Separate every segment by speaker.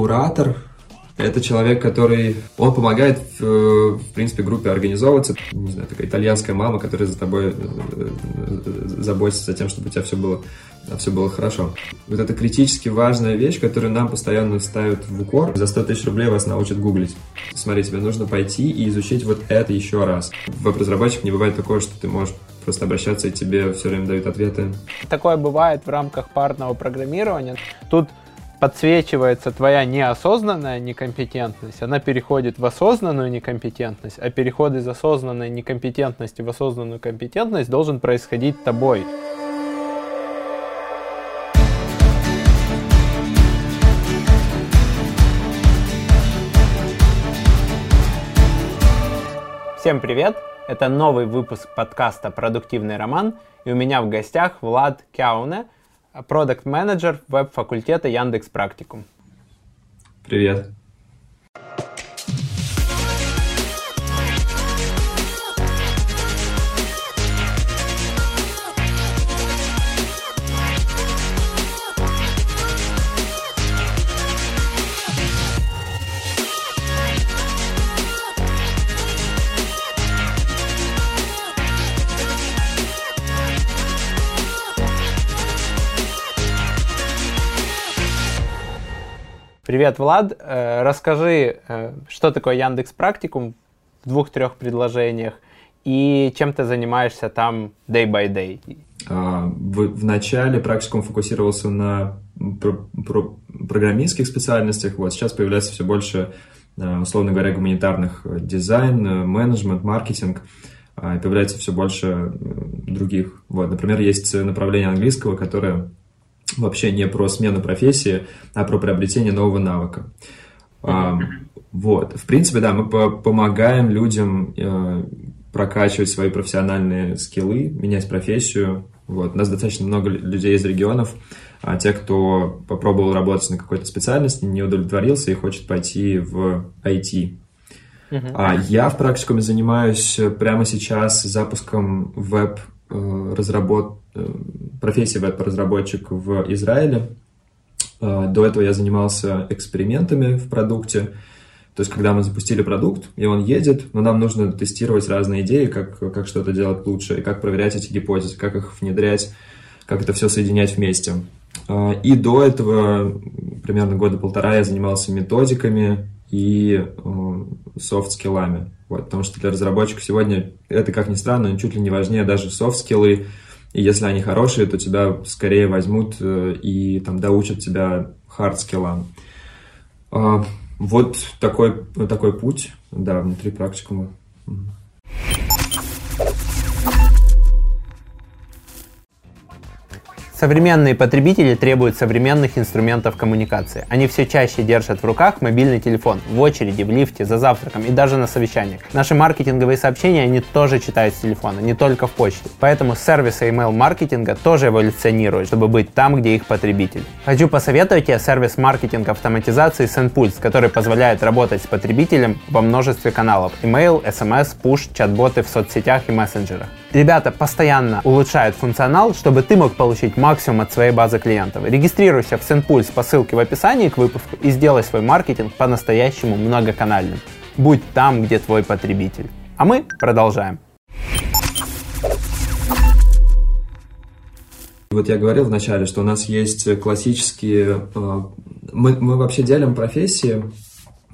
Speaker 1: куратор это человек, который, он помогает, в, в принципе, группе организовываться. Не знаю, такая итальянская мама, которая за тобой э, заботится за тем, чтобы у тебя все было, все было хорошо. Вот это критически важная вещь, которую нам постоянно ставят в укор. За 100 тысяч рублей вас научат гуглить. Смотри, тебе нужно пойти и изучить вот это еще раз. Веб-разработчик не бывает такое, что ты можешь просто обращаться, и тебе все время дают ответы.
Speaker 2: Такое бывает в рамках парного программирования. Тут подсвечивается твоя неосознанная некомпетентность, она переходит в осознанную некомпетентность, а переход из осознанной некомпетентности в осознанную компетентность должен происходить тобой. Всем привет! Это новый выпуск подкаста «Продуктивный роман», и у меня в гостях Влад Кяуне – продукт-менеджер веб-факультета Яндекс Практикум.
Speaker 1: Привет.
Speaker 2: Привет, Влад. Э, расскажи, э, что такое Яндекс Практикум в двух-трех предложениях и чем ты занимаешься там day by day?
Speaker 1: А, в, начале практикум фокусировался на про, про программистских специальностях. Вот сейчас появляется все больше, э, условно говоря, гуманитарных дизайн, менеджмент, маркетинг. А, появляется все больше других. Вот, например, есть направление английского, которое вообще не про смену профессии, а про приобретение нового навыка. А, вот, в принципе, да, мы по помогаем людям э, прокачивать свои профессиональные скиллы, менять профессию. Вот, у нас достаточно много людей из регионов, а те, кто попробовал работать на какой-то специальности, не удовлетворился и хочет пойти в IT. Uh-huh. А я в практикуме занимаюсь прямо сейчас запуском веб разработ... Э, профессии веб-разработчик в Израиле. Э, до этого я занимался экспериментами в продукте. То есть, когда мы запустили продукт, и он едет, но нам нужно тестировать разные идеи, как, как что-то делать лучше, и как проверять эти гипотезы, как их внедрять, как это все соединять вместе. И до этого, примерно года полтора, я занимался методиками и софт-скиллами. Вот, потому что для разработчика сегодня это, как ни странно, чуть ли не важнее даже софт-скиллы. И если они хорошие, то тебя скорее возьмут э, и там доучат тебя хард-скиллам. А, вот такой, такой путь, да, внутри практикума.
Speaker 2: Современные потребители требуют современных инструментов коммуникации. Они все чаще держат в руках мобильный телефон, в очереди, в лифте, за завтраком и даже на совещаниях. Наши маркетинговые сообщения они тоже читают с телефона, не только в почте. Поэтому сервисы email-маркетинга тоже эволюционируют, чтобы быть там, где их потребитель. Хочу посоветовать тебе сервис маркетинга автоматизации SendPulse, который позволяет работать с потребителем во множестве каналов. Email, SMS, push, чат-боты в соцсетях и мессенджерах. Ребята постоянно улучшают функционал, чтобы ты мог получить максимум от своей базы клиентов. Регистрируйся в SendPulse по ссылке в описании к выпуску и сделай свой маркетинг по-настоящему многоканальным. Будь там, где твой потребитель. А мы продолжаем.
Speaker 1: Вот я говорил вначале, что у нас есть классические... Э, мы, мы вообще делим профессии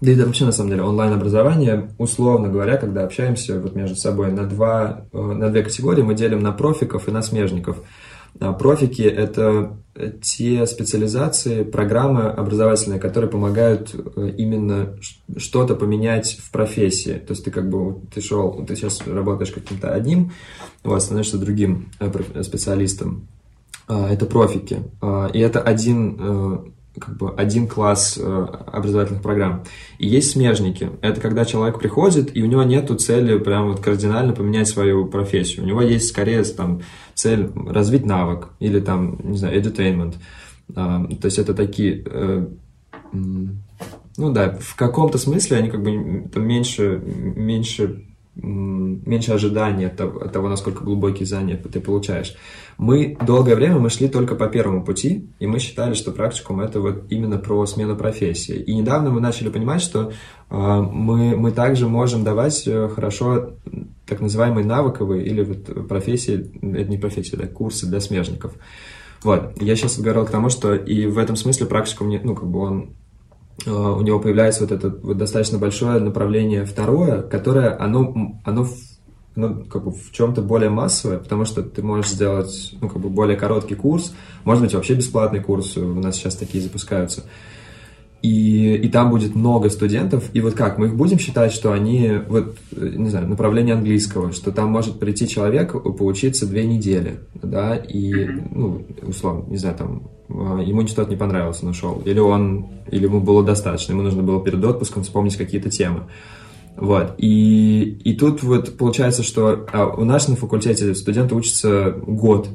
Speaker 1: да и вообще, на самом деле, онлайн-образование, условно говоря, когда общаемся вот между собой на, два, э, на две категории, мы делим на профиков и на смежников. А профики – это те специализации, программы образовательные, которые помогают э, именно что-то поменять в профессии. То есть ты как бы, ты шел, ты сейчас работаешь каким-то одним, вот, становишься другим э, специалистом. А, это профики. А, и это один как бы один класс э, образовательных программ. И есть смежники. Это когда человек приходит, и у него нет цели прям вот кардинально поменять свою профессию. У него есть скорее там цель развить навык или там, не знаю, edutainment. Э, то есть это такие... Э, ну да, в каком-то смысле они как бы там меньше, меньше меньше ожиданий от того, от того, насколько глубокие знания ты получаешь. Мы долгое время мы шли только по первому пути, и мы считали, что практикум это вот именно про смену профессии. И недавно мы начали понимать, что э, мы, мы также можем давать э, хорошо так называемые навыковые или вот профессии, это не профессии, да, курсы для смежников. Вот, я сейчас говорил к тому, что и в этом смысле практикум, ну, как бы он Э, у него появляется вот это вот достаточно большое направление второе, которое, оно, оно ну, как бы в чем-то более массовое, потому что ты можешь сделать, ну, как бы более короткий курс, может быть, вообще бесплатный курс, у нас сейчас такие запускаются. И, и там будет много студентов, и вот как, мы их будем считать, что они, вот, не знаю, направление английского, что там может прийти человек, поучиться две недели, да, и, ну, условно, не знаю, там, а, ему что-то не понравилось, он ушел. Или он, или ему было достаточно, ему нужно было перед отпуском вспомнить какие-то темы. Вот. И, и тут вот получается, что а у нас на факультете студенты учатся год.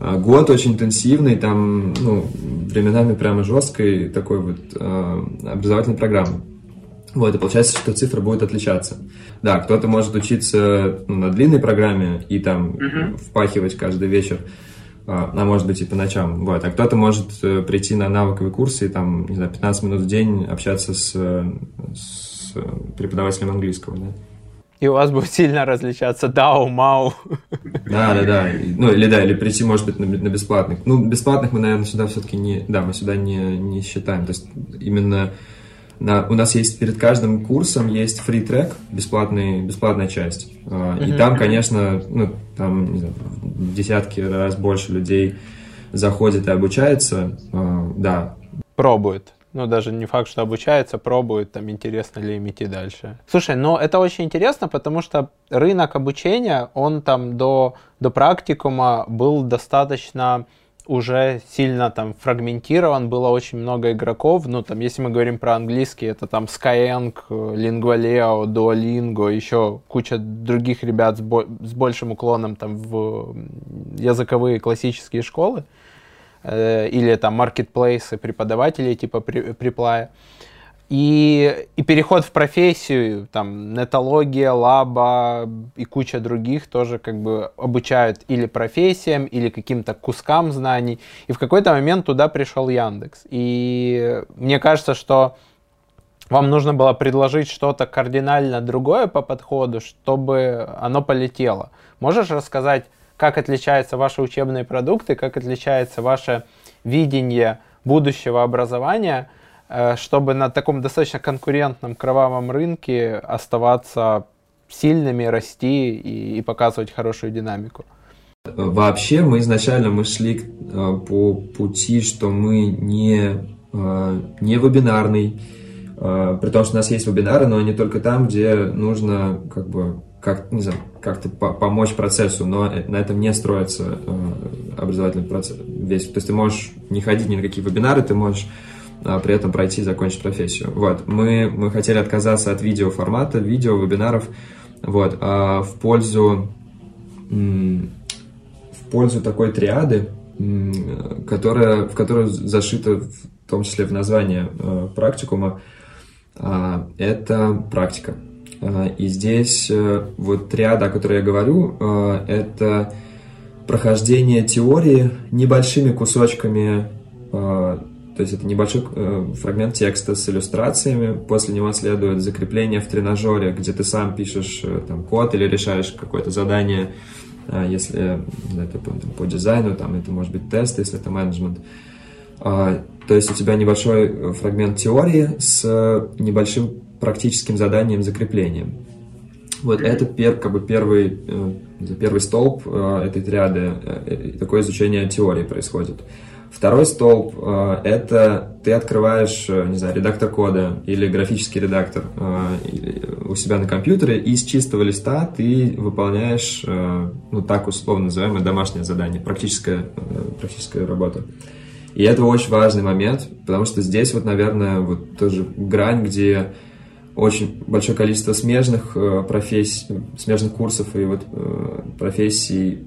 Speaker 1: А, год очень интенсивный, там, ну, временами прямо жесткой такой вот э, образовательной программы. Вот, и получается, что цифра будет отличаться. Да, кто-то может учиться на длинной программе и там uh-huh. впахивать каждый вечер а, а может быть и по ночам. Вот. А кто-то может э, прийти на навыковые курсы и там, не знаю, 15 минут в день общаться с, с преподавателем английского, да.
Speaker 2: И у вас будет сильно различаться дау, мау.
Speaker 1: Да, да, да. Ну, или да, или прийти, может быть, на, на бесплатных. Ну, бесплатных мы, наверное, сюда все-таки не... Да, мы сюда не, не считаем. То есть именно на, у нас есть перед каждым курсом есть free трек, бесплатный, бесплатная часть. Uh, И там, конечно, ну, там, не знаю, десятки раз больше людей заходит и обучается. Uh, да.
Speaker 2: Пробует. Ну, даже не факт, что обучается, пробует, там, интересно ли им идти дальше. Слушай, ну, это очень интересно, потому что рынок обучения, он там до, до практикума был достаточно уже сильно там фрагментирован, было очень много игроков, ну там, если мы говорим про английский, это там Skyeng, Lingualeo, Duolingo, еще куча других ребят с, бо- с большим уклоном там в языковые классические школы, э, или там маркетплейсы преподавателей типа Приплая. При и, и переход в профессию, там, нетология, лаба и куча других тоже как бы обучают или профессиям, или каким-то кускам знаний. И в какой-то момент туда пришел Яндекс. И мне кажется, что вам нужно было предложить что-то кардинально другое по подходу, чтобы оно полетело. Можешь рассказать, как отличаются ваши учебные продукты, как отличается ваше видение будущего образования – Э, чтобы на таком достаточно конкурентном кровавом рынке оставаться сильными, расти и, и показывать хорошую динамику.
Speaker 1: Вообще мы изначально мы шли э, по пути, что мы не, э, не вебинарный, при том, что у нас есть вебинары, но они только там, где нужно как бы как, не знаю, как-то по помочь процессу, но на этом не строится образовательный процесс весь. То есть ты можешь не ходить ни на какие вебинары, ты можешь а при этом пройти и закончить профессию. Вот. Мы, мы хотели отказаться от видеоформата, видео, вебинаров, вот, а в пользу, в пользу такой триады, которая, в которую зашита в том числе в название э, практикума, э, это практика. И здесь э, вот триада, о которой я говорю, э, это прохождение теории небольшими кусочками э, то есть это небольшой фрагмент текста с иллюстрациями. После него следует закрепление в тренажере, где ты сам пишешь там, код или решаешь какое-то задание, если это по, там, по дизайну, там это может быть тест, если это менеджмент. А, то есть у тебя небольшой фрагмент теории с небольшим практическим заданием закреплением. Вот это пер, как бы первый, э, первый столб этой триады, такое изучение теории происходит. Второй столб э, — это ты открываешь, э, не знаю, редактор кода или графический редактор э, у себя на компьютере, и с чистого листа ты выполняешь, ну так условно называемое домашнее задание, практическая, практическая работа. И это очень важный момент, потому что здесь вот, наверное, вот тоже грань, где очень большое количество смежных профессий, смежных курсов и вот профессий,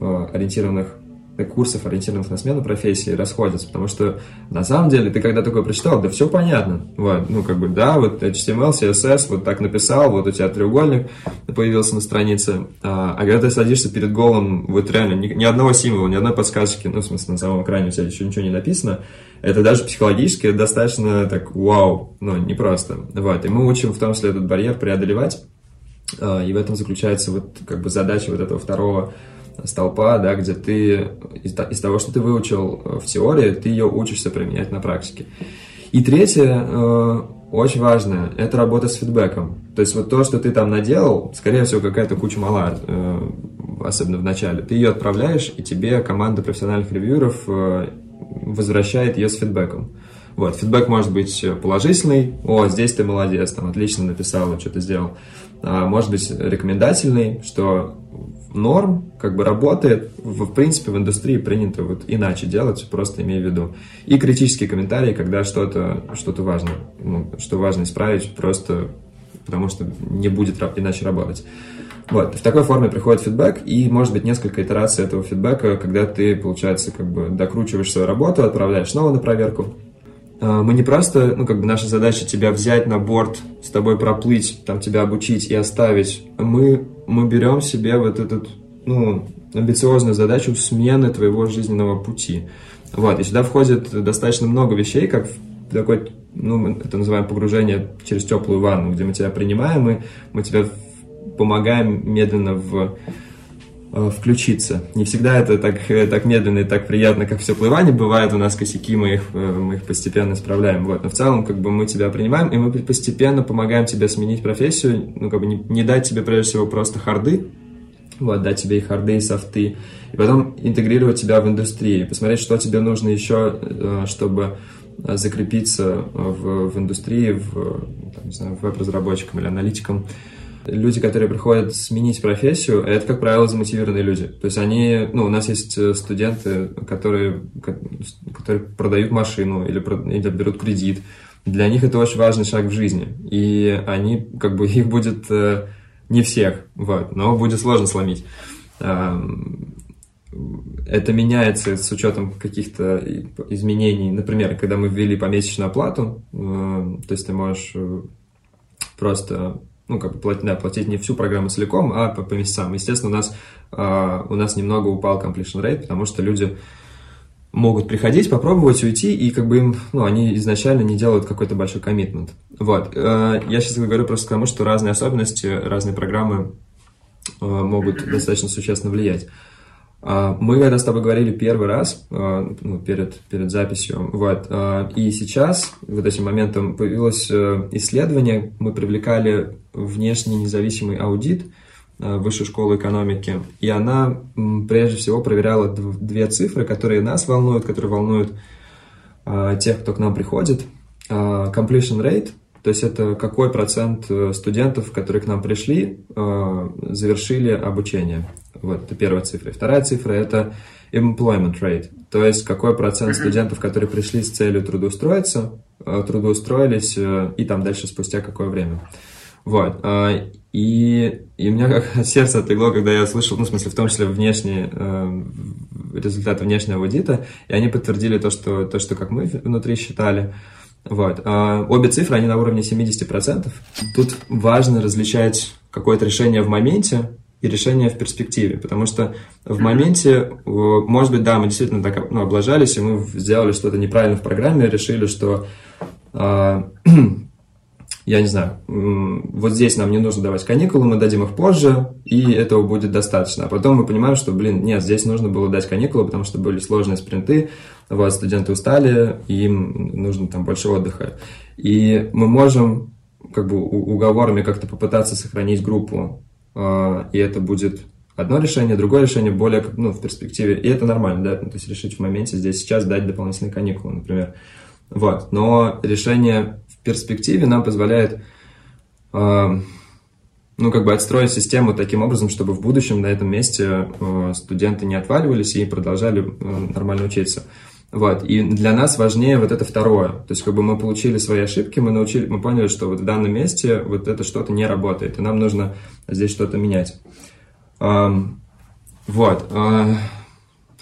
Speaker 1: ориентированных курсов, ориентированных на смену профессии, расходятся, потому что на самом деле ты когда такое прочитал, да все понятно, вот, ну как бы да, вот HTML, CSS, вот так написал, вот у тебя треугольник появился на странице, а, а когда ты садишься перед голым, вот реально ни, ни одного символа, ни одной подсказки, ну в смысле на самом экране у тебя еще ничего не написано, это даже психологически достаточно так вау, ну непросто, вот, и мы учим в том числе этот барьер преодолевать, а, и в этом заключается вот как бы задача вот этого второго столпа, да, где ты из, того, что ты выучил э, в теории, ты ее учишься применять на практике. И третье, э, очень важное, это работа с фидбэком. То есть вот то, что ты там наделал, скорее всего, какая-то куча мала, э, особенно в начале, ты ее отправляешь, и тебе команда профессиональных ревьюеров возвращает ее с фидбэком. Вот, фидбэк может быть положительный, о, здесь ты молодец, там, отлично написал, что ты сделал. А, может быть рекомендательный, что норм, как бы работает, в, в принципе в индустрии принято вот иначе делать, просто имея в виду. И критические комментарии, когда что-то что важно, ну, что важно исправить, просто потому что не будет иначе работать. Вот, в такой форме приходит фидбэк, и может быть несколько итераций этого фидбэка, когда ты, получается, как бы докручиваешь свою работу, отправляешь снова на проверку, мы не просто, ну, как бы наша задача тебя взять на борт, с тобой проплыть, там тебя обучить и оставить. Мы, мы берем себе вот этот, ну, амбициозную задачу смены твоего жизненного пути. Вот, и сюда входит достаточно много вещей, как такой, ну, мы это называем погружение через теплую ванну, где мы тебя принимаем, и мы тебя помогаем медленно в включиться. Не всегда это так, э, так медленно и так приятно, как все плывание. Бывает у нас косяки, мы их, э, мы их постепенно исправляем. Вот. Но в целом, как бы мы тебя принимаем, и мы постепенно помогаем тебе сменить профессию, ну, как бы не, не дать тебе, прежде всего, просто харды, вот, дать тебе и харды, и софты, и потом интегрировать тебя в индустрию, посмотреть, что тебе нужно еще, чтобы закрепиться в, в индустрии, в, там, не знаю, веб-разработчиком или аналитиком, люди, которые приходят сменить профессию, это, как правило, замотивированные люди. То есть они, ну, у нас есть э, студенты, которые, которые продают машину или, или берут кредит. Для них это очень важный шаг в жизни. И они, как бы, их будет э, не всех, вот, но будет сложно сломить. Это меняется с учетом каких-то изменений. Например, когда мы ввели помесячную оплату, э, то есть ты можешь просто ну, как бы платить, да, платить не всю программу целиком, а по, по месяцам. Естественно, у нас, э, у нас немного упал completion rate, потому что люди могут приходить, попробовать, уйти, и как бы им, ну, они изначально не делают какой-то большой коммитмент. Вот. Э, я сейчас говорю просто потому, что разные особенности, разные программы э, могут достаточно существенно влиять. А, мы когда с тобой говорили первый раз, а, ну, перед, перед записью, вот, а, и сейчас, вот этим моментом, появилось э, исследование, мы привлекали внешний независимый аудит Высшей школы экономики, и она прежде всего проверяла две цифры, которые нас волнуют, которые волнуют тех, кто к нам приходит. Completion rate, то есть это какой процент э, студентов, которые к нам пришли, завершили обучение. Вот, это первая цифра. И вторая цифра – это employment rate, то есть какой процент студентов, которые пришли с целью трудоустроиться, э, трудоустроились, э, и там дальше спустя какое время. Вот. Э, и, и у меня как сердце отлегло, когда я слышал, ну, в смысле, в том числе внешние результаты внешнего аудита, и они подтвердили то, что, то, что как мы внутри считали. Вот. Обе цифры, они на уровне 70%. Тут важно различать какое-то решение в моменте и решение в перспективе, потому что в моменте, э, может быть, да, мы действительно так ну, облажались, и мы сделали что-то неправильно в программе, решили, что э, я не знаю, вот здесь нам не нужно давать каникулы, мы дадим их позже, и этого будет достаточно. А потом мы понимаем, что, блин, нет, здесь нужно было дать каникулы, потому что были сложные спринты, вот, студенты устали, и им нужно там больше отдыха. И мы можем как бы уговорами как-то попытаться сохранить группу и это будет одно решение, другое решение более ну, в перспективе, и это нормально, да, то есть решить в моменте здесь сейчас дать дополнительные каникулы, например. Вот, но решение в перспективе нам позволяет э, ну, как бы отстроить систему таким образом, чтобы в будущем на этом месте э, студенты не отваливались и продолжали э, нормально учиться. Вот. И для нас важнее вот это второе. То есть, как бы мы получили свои ошибки, мы научили, мы поняли, что вот в данном месте вот это что-то не работает, и нам нужно здесь что-то менять. Вот. А,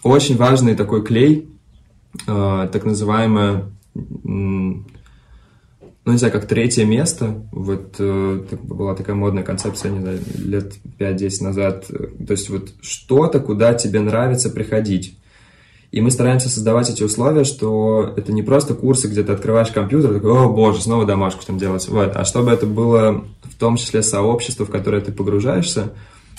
Speaker 1: очень важный такой клей, э, так называемое, ну, не знаю, как третье место. Вот э, была такая модная концепция, не знаю, лет 5-10 назад. То есть вот что-то, куда тебе нравится приходить. И мы стараемся создавать эти условия, что это не просто курсы, где ты открываешь компьютер, такой, о боже, снова домашку там делать, вот, а чтобы это было в том числе сообщество, в которое ты погружаешься,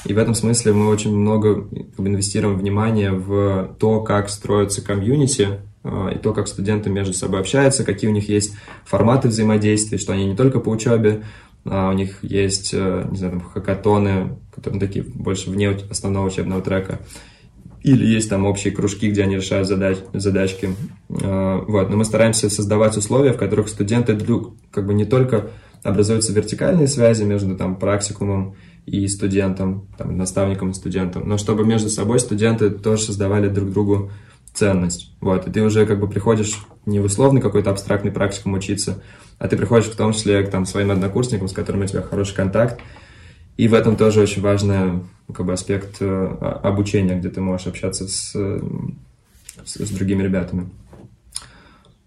Speaker 1: и в этом смысле мы очень много инвестируем внимание в то, как строятся комьюнити, а, и то, как студенты между собой общаются, какие у них есть форматы взаимодействия, что они не только по учебе, а у них есть, э, не знаю, там, хакатоны, которые такие больше вне основного учебного трека, или есть там общие кружки, где они решают задач, задачки. А, вот. Но мы стараемся создавать условия, в которых студенты как бы не только образуются вертикальные связи между там, практикумом и студентом, там, наставником и студентом, но чтобы между собой студенты тоже создавали друг другу ценность. Вот. И ты уже как бы приходишь не в условный какой-то абстрактный практикум учиться, а ты приходишь в том числе к там, своим однокурсникам, с которыми у тебя хороший контакт, и в этом тоже очень важный как бы, аспект э, обучения, где ты можешь общаться с, с, с другими ребятами.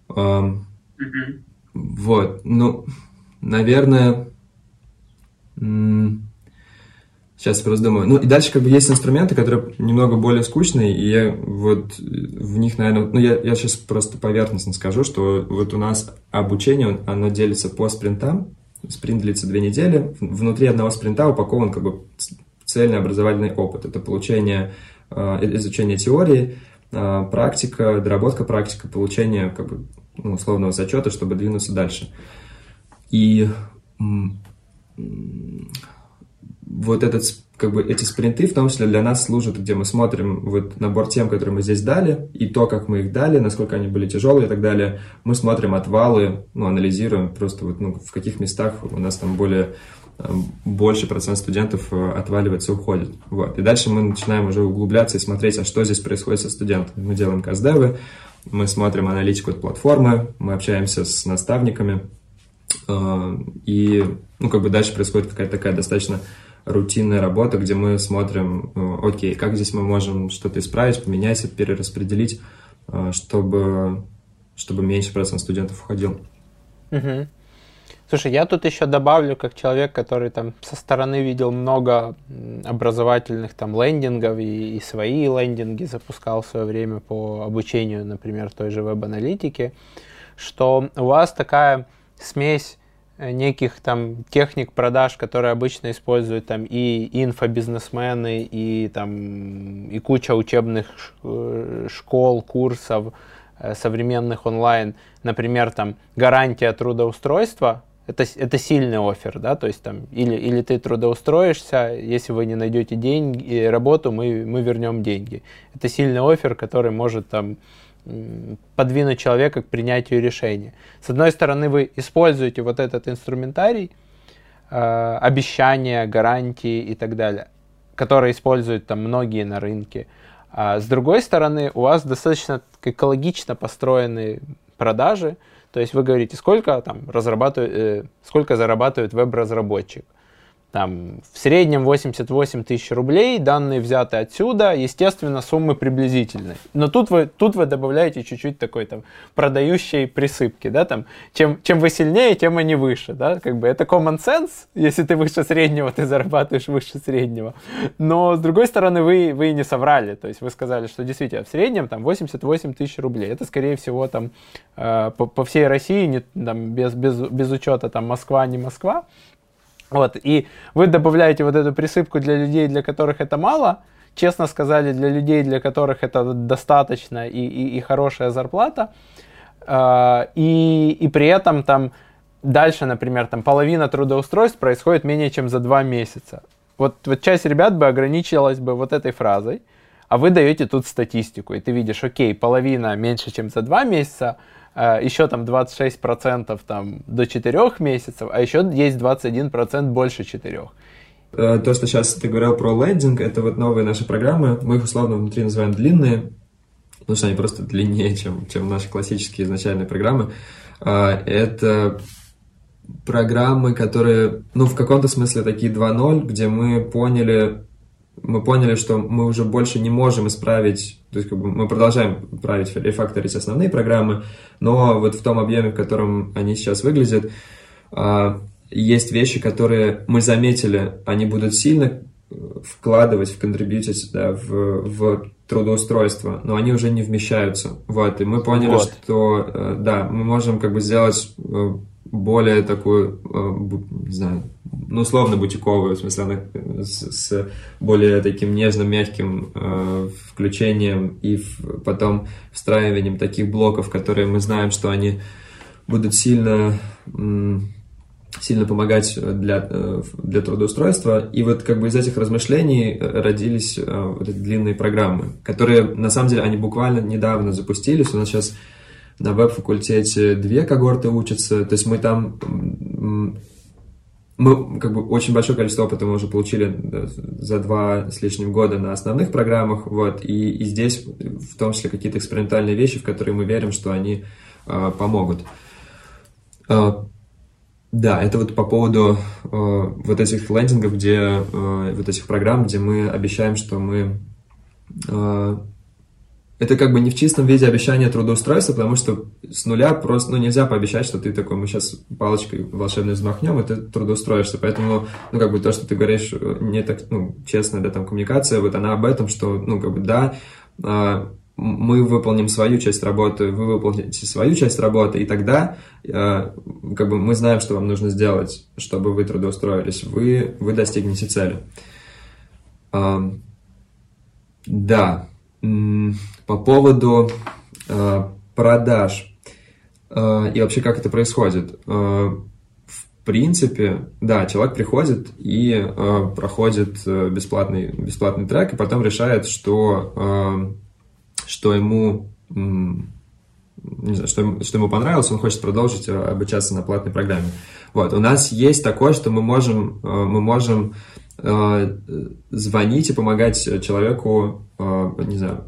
Speaker 1: Mm-hmm. Вот, ну, наверное, сейчас просто думаю. Ну, и дальше как бы есть инструменты, которые немного более скучные, и я вот в них, наверное, ну, я, я сейчас просто поверхностно скажу, что вот у нас обучение, оно делится по спринтам, Спринт длится две недели. Внутри одного спринта упакован как бы цельный образовательный опыт. Это получение, э, изучение теории, э, практика, доработка практика, получение как бы, ну, условного зачета, чтобы двинуться дальше. И вот этот как бы эти спринты, в том числе для нас служат, где мы смотрим вот набор тем, которые мы здесь дали, и то, как мы их дали, насколько они были тяжелые и так далее. Мы смотрим отвалы, ну, анализируем просто вот, ну, в каких местах у нас там более э, больше процент студентов э, отваливается, уходит. Вот. И дальше мы начинаем уже углубляться и смотреть, а что здесь происходит со студентами. Мы делаем каздевы, мы смотрим аналитику от платформы, мы общаемся с наставниками, э, и, ну, как бы дальше происходит какая-то такая достаточно рутинная работа, где мы смотрим, э, окей, как здесь мы можем что-то исправить, поменять, перераспределить, э, чтобы, чтобы меньше процент студентов уходил.
Speaker 2: Угу. Слушай, я тут еще добавлю, как человек, который там со стороны видел много образовательных там лендингов и, и свои лендинги запускал в свое время по обучению, например, той же веб-аналитики, что у вас такая смесь неких там техник продаж, которые обычно используют там и инфобизнесмены, и там и куча учебных э, школ, курсов э, современных онлайн, например, там гарантия трудоустройства, это, это сильный офер, да, то есть там или, или ты трудоустроишься, если вы не найдете деньги, работу, мы, мы вернем деньги. Это сильный офер, который может там подвинуть человека к принятию решения. С одной стороны, вы используете вот этот инструментарий, э, обещания, гарантии и так далее, которые используют там многие на рынке. А с другой стороны, у вас достаточно экологично построенные продажи, то есть вы говорите, сколько там разрабатывает, э, сколько зарабатывает веб-разработчик там, в среднем 88 тысяч рублей, данные взяты отсюда, естественно, суммы приблизительные. Но тут вы, тут вы добавляете чуть-чуть такой там продающей присыпки, да, там, чем, чем вы сильнее, тем они выше, да, как бы это common sense, если ты выше среднего, ты зарабатываешь выше среднего. Но, с другой стороны, вы, вы не соврали, то есть вы сказали, что действительно в среднем там 88 тысяч рублей, это, скорее всего, там э, по, по всей России, не, там, без, без, без учета там Москва, не Москва, вот, и вы добавляете вот эту присыпку для людей, для которых это мало, честно сказали, для людей, для которых это достаточно и, и, и хорошая зарплата, э, и, и при этом там дальше, например, там половина трудоустройств происходит менее чем за два месяца. Вот, вот часть ребят бы ограничилась бы вот этой фразой, а вы даете тут статистику, и ты видишь, окей, половина меньше, чем за два месяца, еще там 26% там до 4 месяцев, а еще есть 21% больше 4.
Speaker 1: Э, то, что сейчас ты говорил про лендинг, это вот новые наши программы. Мы их условно внутри называем длинные, потому что они просто длиннее, чем, чем наши классические изначальные программы. А, это программы, которые, ну, в каком-то смысле такие 2.0, где мы поняли, мы поняли, что мы уже больше не можем исправить, то есть как бы мы продолжаем править, рефакторить основные программы, но вот в том объеме, в котором они сейчас выглядят, а, есть вещи, которые мы заметили, они будут сильно вкладывать, в контрибьютить да, в, в трудоустройство, но они уже не вмещаются. Вот, и мы поняли, вот. что э, да, мы можем как бы сделать э, более такую, э, не знаю, ну, условно бутиковую, в смысле, она с, с более таким нежным, мягким э, включением и в, потом встраиванием таких блоков, которые мы знаем, что они будут сильно, сильно помогать для, э, для трудоустройства. И вот как бы из этих размышлений родились э, вот эти длинные программы, которые, на самом деле, они буквально недавно запустились. У нас сейчас на веб-факультете две когорты учатся, то есть мы там мы как бы очень большое количество опыта мы уже получили за два с лишним года на основных программах, вот, и, и здесь в том числе какие-то экспериментальные вещи, в которые мы верим, что они э, помогут. Э, да, это вот по поводу э, вот этих лендингов, где э, вот этих программ, где мы обещаем, что мы э, это как бы не в чистом виде обещание трудоустройства, потому что с нуля просто, ну, нельзя пообещать, что ты такой, мы сейчас палочкой волшебной взмахнем, и ты трудоустроишься. Поэтому, ну, как бы то, что ты говоришь, не так, ну, честная, да, там, коммуникация, вот она об этом, что, ну, как бы, да, а, мы выполним свою часть работы, вы выполните свою часть работы, и тогда а, как бы мы знаем, что вам нужно сделать, чтобы вы трудоустроились, вы, вы достигнете цели. Да, по поводу э, продаж э, и вообще как это происходит. Э, в принципе, да, человек приходит и проходит бесплатный, бесплатный трек, и потом решает, что, что ему не знаю, что, что ему понравилось, он хочет продолжить обучаться на платной программе. Вот, у нас есть такое, что мы можем, мы можем звонить и помогать человеку, не знаю,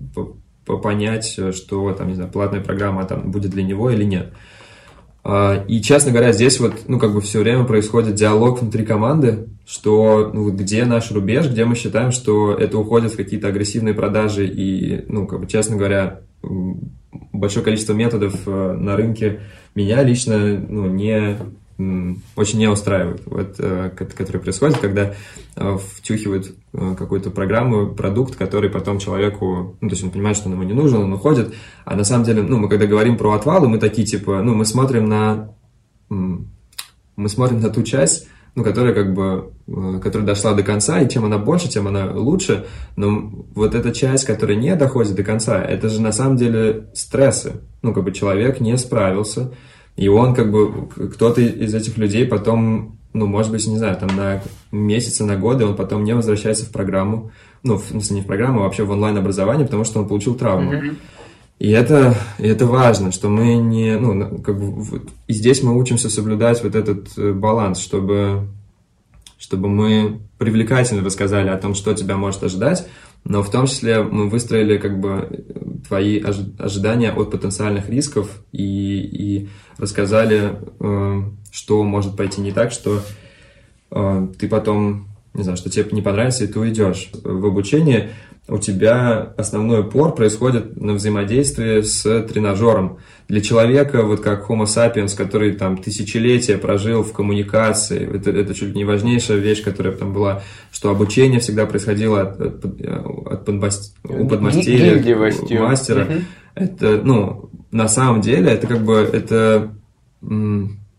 Speaker 1: понять, что там, не знаю, платная программа там будет для него или нет. А, и, честно говоря, здесь вот, ну, как бы все время происходит диалог внутри команды, что, ну, где наш рубеж, где мы считаем, что это уходит в какие-то агрессивные продажи и, ну, как бы, честно говоря, большое количество методов э, на рынке меня лично, ну, не очень не устраивает, вот, э, который происходит, когда э, втюхивают э, какую-то программу, продукт, который потом человеку, ну, то есть он понимает, что он ему не нужен, он уходит, а на самом деле, ну, мы когда говорим про отвалы, мы такие, типа, ну, мы смотрим на, мы смотрим на ту часть, ну, которая как бы, которая дошла до конца, и чем она больше, тем она лучше, но вот эта часть, которая не доходит до конца, это же на самом деле стрессы, ну, как бы человек не справился, и он как бы, кто-то из этих людей потом, ну, может быть, не знаю, там на месяцы, на годы он потом не возвращается в программу, ну, в смысле не в программу, а вообще в онлайн-образование, потому что он получил травму. Mm-hmm. И это, и это важно, что мы не, ну, как бы, вот, и здесь мы учимся соблюдать вот этот э, баланс, чтобы, чтобы мы привлекательно рассказали о том, что тебя может ожидать, но в том числе мы выстроили как бы твои ожидания от потенциальных рисков и, и рассказали, э, что может пойти не так, что э, ты потом, не знаю, что тебе не понравится, и ты уйдешь. В обучении у тебя основной упор происходит на взаимодействии с тренажером. Для человека, вот как Homo sapiens, который там тысячелетия прожил в коммуникации, это, это чуть ли не важнейшая вещь, которая там была, что обучение всегда происходило от, от, от подмаст... у подмастерья, у мастера. Угу. Это, ну, на самом деле, это как бы, это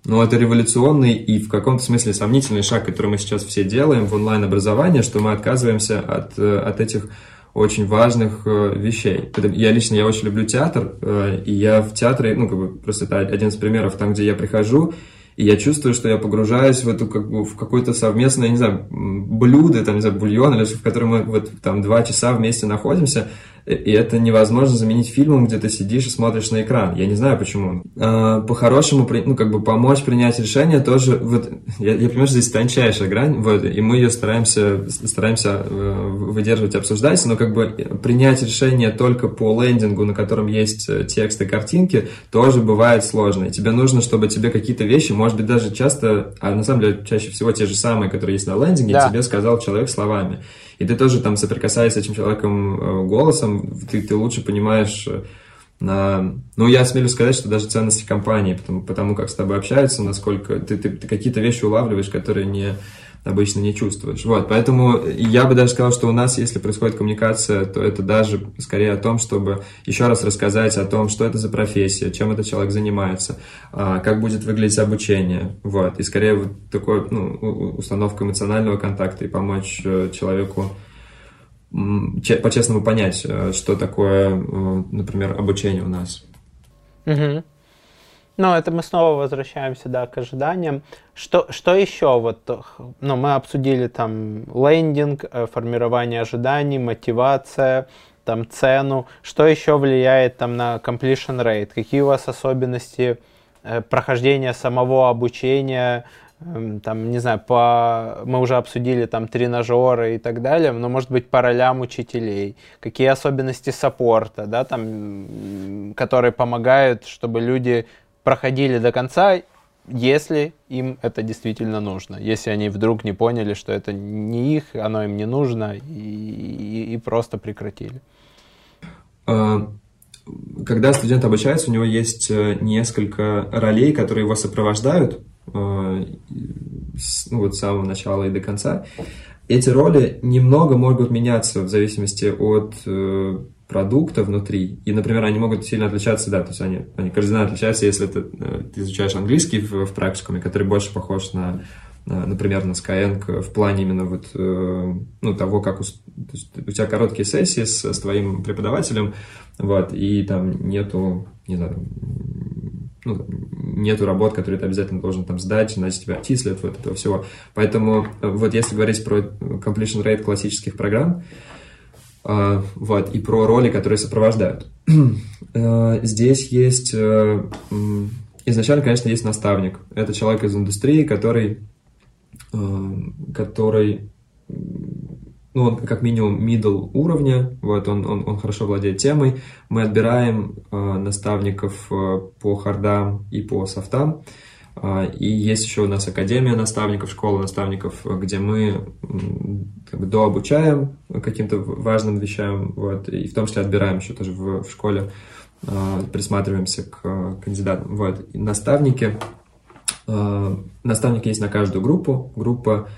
Speaker 1: ну, это революционный и в каком-то смысле сомнительный шаг, который мы сейчас все делаем в онлайн-образовании, что мы отказываемся от, э, от этих очень важных э, вещей. Я лично, я очень люблю театр, э, и я в театре, ну, как бы, просто это один из примеров, там, где я прихожу, и я чувствую, что я погружаюсь в эту, как бы, в какое-то совместное, не знаю, блюдо, там, не знаю, бульон, или в котором мы вот там два часа вместе находимся, и это невозможно заменить фильмом, где ты сидишь и смотришь на экран. Я не знаю почему. А, по-хорошему, ну, как бы помочь принять решение тоже, вот, я, я понимаю, что здесь тончайшая грань, вот, и мы ее стараемся, стараемся э, выдерживать, обсуждать, но как бы принять решение только по лендингу, на котором есть э, текст и картинки, тоже бывает сложно. И тебе нужно, чтобы тебе какие-то вещи, может быть, даже часто, а на самом деле чаще всего те же самые, которые есть на лендинге, да. тебе сказал человек словами. И ты тоже там соприкасаясь с этим человеком э, голосом, ты, ты лучше понимаешь э, на... Ну, я смелю сказать, что даже ценности компании, потому, потому как с тобой общаются, насколько ты, ты, ты какие-то вещи улавливаешь, которые не, обычно не чувствуешь. Вот, поэтому я бы даже сказал, что у нас, если происходит коммуникация, то это даже скорее о том, чтобы еще раз рассказать о том, что это за профессия, чем этот человек занимается, а, как будет выглядеть обучение, вот, и скорее вот такой, ну, установка эмоционального контакта и помочь э, человеку по-честному понять, э, что такое, э, например, обучение у нас.
Speaker 2: Угу. Ну, это мы снова возвращаемся, да, к ожиданиям. Что, что еще? Вот, ну, мы обсудили там лендинг, э, формирование ожиданий, мотивация, там цену. Что еще влияет там на completion rate? Какие у вас особенности э, прохождения самого обучения? Э, там, не знаю, по... мы уже обсудили там тренажеры и так далее, но, может быть, по ролям учителей. Какие особенности саппорта, да, там, которые помогают, чтобы люди проходили до конца, если им это действительно нужно. Если они вдруг не поняли, что это не их, оно им не нужно, и, и, и просто прекратили.
Speaker 1: А, когда студент обучается, у него есть э, несколько ролей, которые его сопровождают э, ну, вот с самого начала и до конца. Эти роли немного могут меняться в зависимости от э, продукта внутри. И, например, они могут сильно отличаться, да, то есть они, они кардинально отличаются, если ты, э, ты изучаешь английский в, в практикуме, который больше похож на, на например, на Skyeng в плане именно вот, э, ну, того, как у, то есть у тебя короткие сессии с, с твоим преподавателем, вот, и там нету, не знаю, ну, нету работ, которые ты обязательно должен там сдать, иначе тебя отчислят, вот этого всего. Поэтому э, вот если говорить про completion rate классических программ, вот, и про роли, которые сопровождают. Э, здесь есть... Э, изначально, конечно, есть наставник. Это человек из индустрии, который... Э, который ну, он как минимум middle уровня, вот, он, он, он хорошо владеет темой. Мы отбираем наставников по хардам и по софтам. А, и есть еще у нас Академия наставников, школа наставников, где мы как бы дообучаем каким-то важным вещам, вот, и в том числе отбираем еще тоже в, в школе, а, присматриваемся к кандидатам. Вот. И наставники, а, наставники есть на каждую группу, группа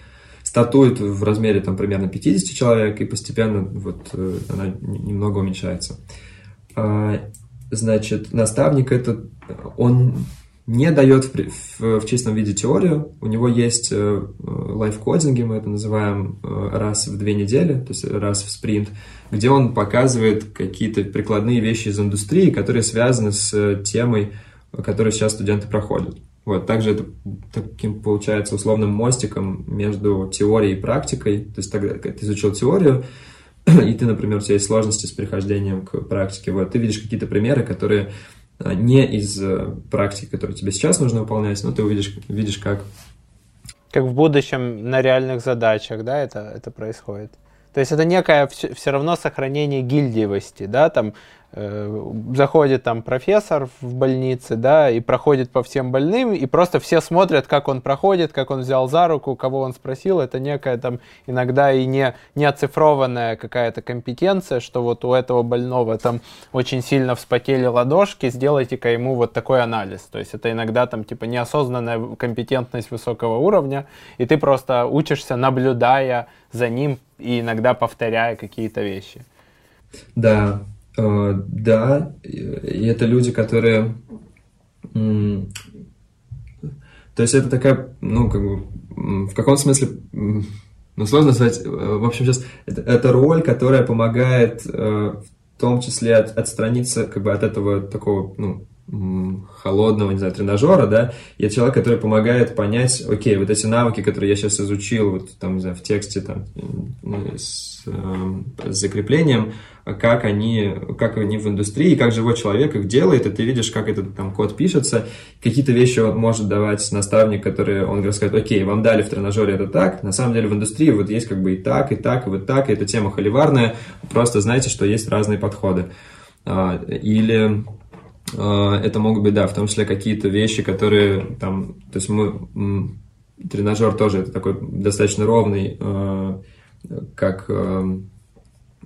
Speaker 1: статует в размере там примерно 50 человек, и постепенно вот э, она немного уменьшается. Значит, наставник это, он не дает в, в, в чистом виде теорию. У него есть э, лайфкодинги, мы это называем э, раз в две недели, то есть раз в спринт, где он показывает какие-то прикладные вещи из индустрии, которые связаны с темой, которую сейчас студенты проходят. Вот, также это таким получается условным мостиком между теорией и практикой. То есть тогда, когда ты изучил теорию, и ты, например, у тебя есть сложности с перехождением к практике, вот, ты видишь какие-то примеры, которые не из э, практики, которую тебе сейчас нужно выполнять, но ты увидишь, видишь, как...
Speaker 2: Как в будущем на реальных задачах, да, это, это происходит. То есть это некое все, равно сохранение гильдиевости, да, там заходит там профессор в больнице, да, и проходит по всем больным, и просто все смотрят, как он проходит, как он взял за руку, кого он спросил. Это некая там иногда и не, не оцифрованная какая-то компетенция, что вот у этого больного там очень сильно вспотели ладошки, сделайте-ка ему вот такой анализ. То есть это иногда там типа неосознанная компетентность высокого уровня, и ты просто учишься, наблюдая за ним и иногда повторяя какие-то вещи.
Speaker 1: Да, Э, да, и это люди, которые... То есть это такая, ну, как бы, в каком смысле, ну, сложно сказать, э, в общем, сейчас, это, это роль, которая помогает э, в том числе от, отстраниться, как бы, от этого такого, ну, холодного, не знаю, тренажера, да, это человек, который помогает понять, окей, вот эти навыки, которые я сейчас изучил, вот там, не знаю, в тексте, там, с, э, с закреплением, как они, как они в индустрии, как живой человек их делает, и ты видишь, как этот там код пишется, какие-то вещи он может давать наставник, который, он говорит, окей, вам дали в тренажере это так, на самом деле в индустрии вот есть как бы и так, и так, и вот так, и эта тема холиварная, просто знаете, что есть разные подходы. А, или а, это могут быть, да, в том числе какие-то вещи, которые там, то есть мы, тренажер тоже это такой достаточно ровный, а, как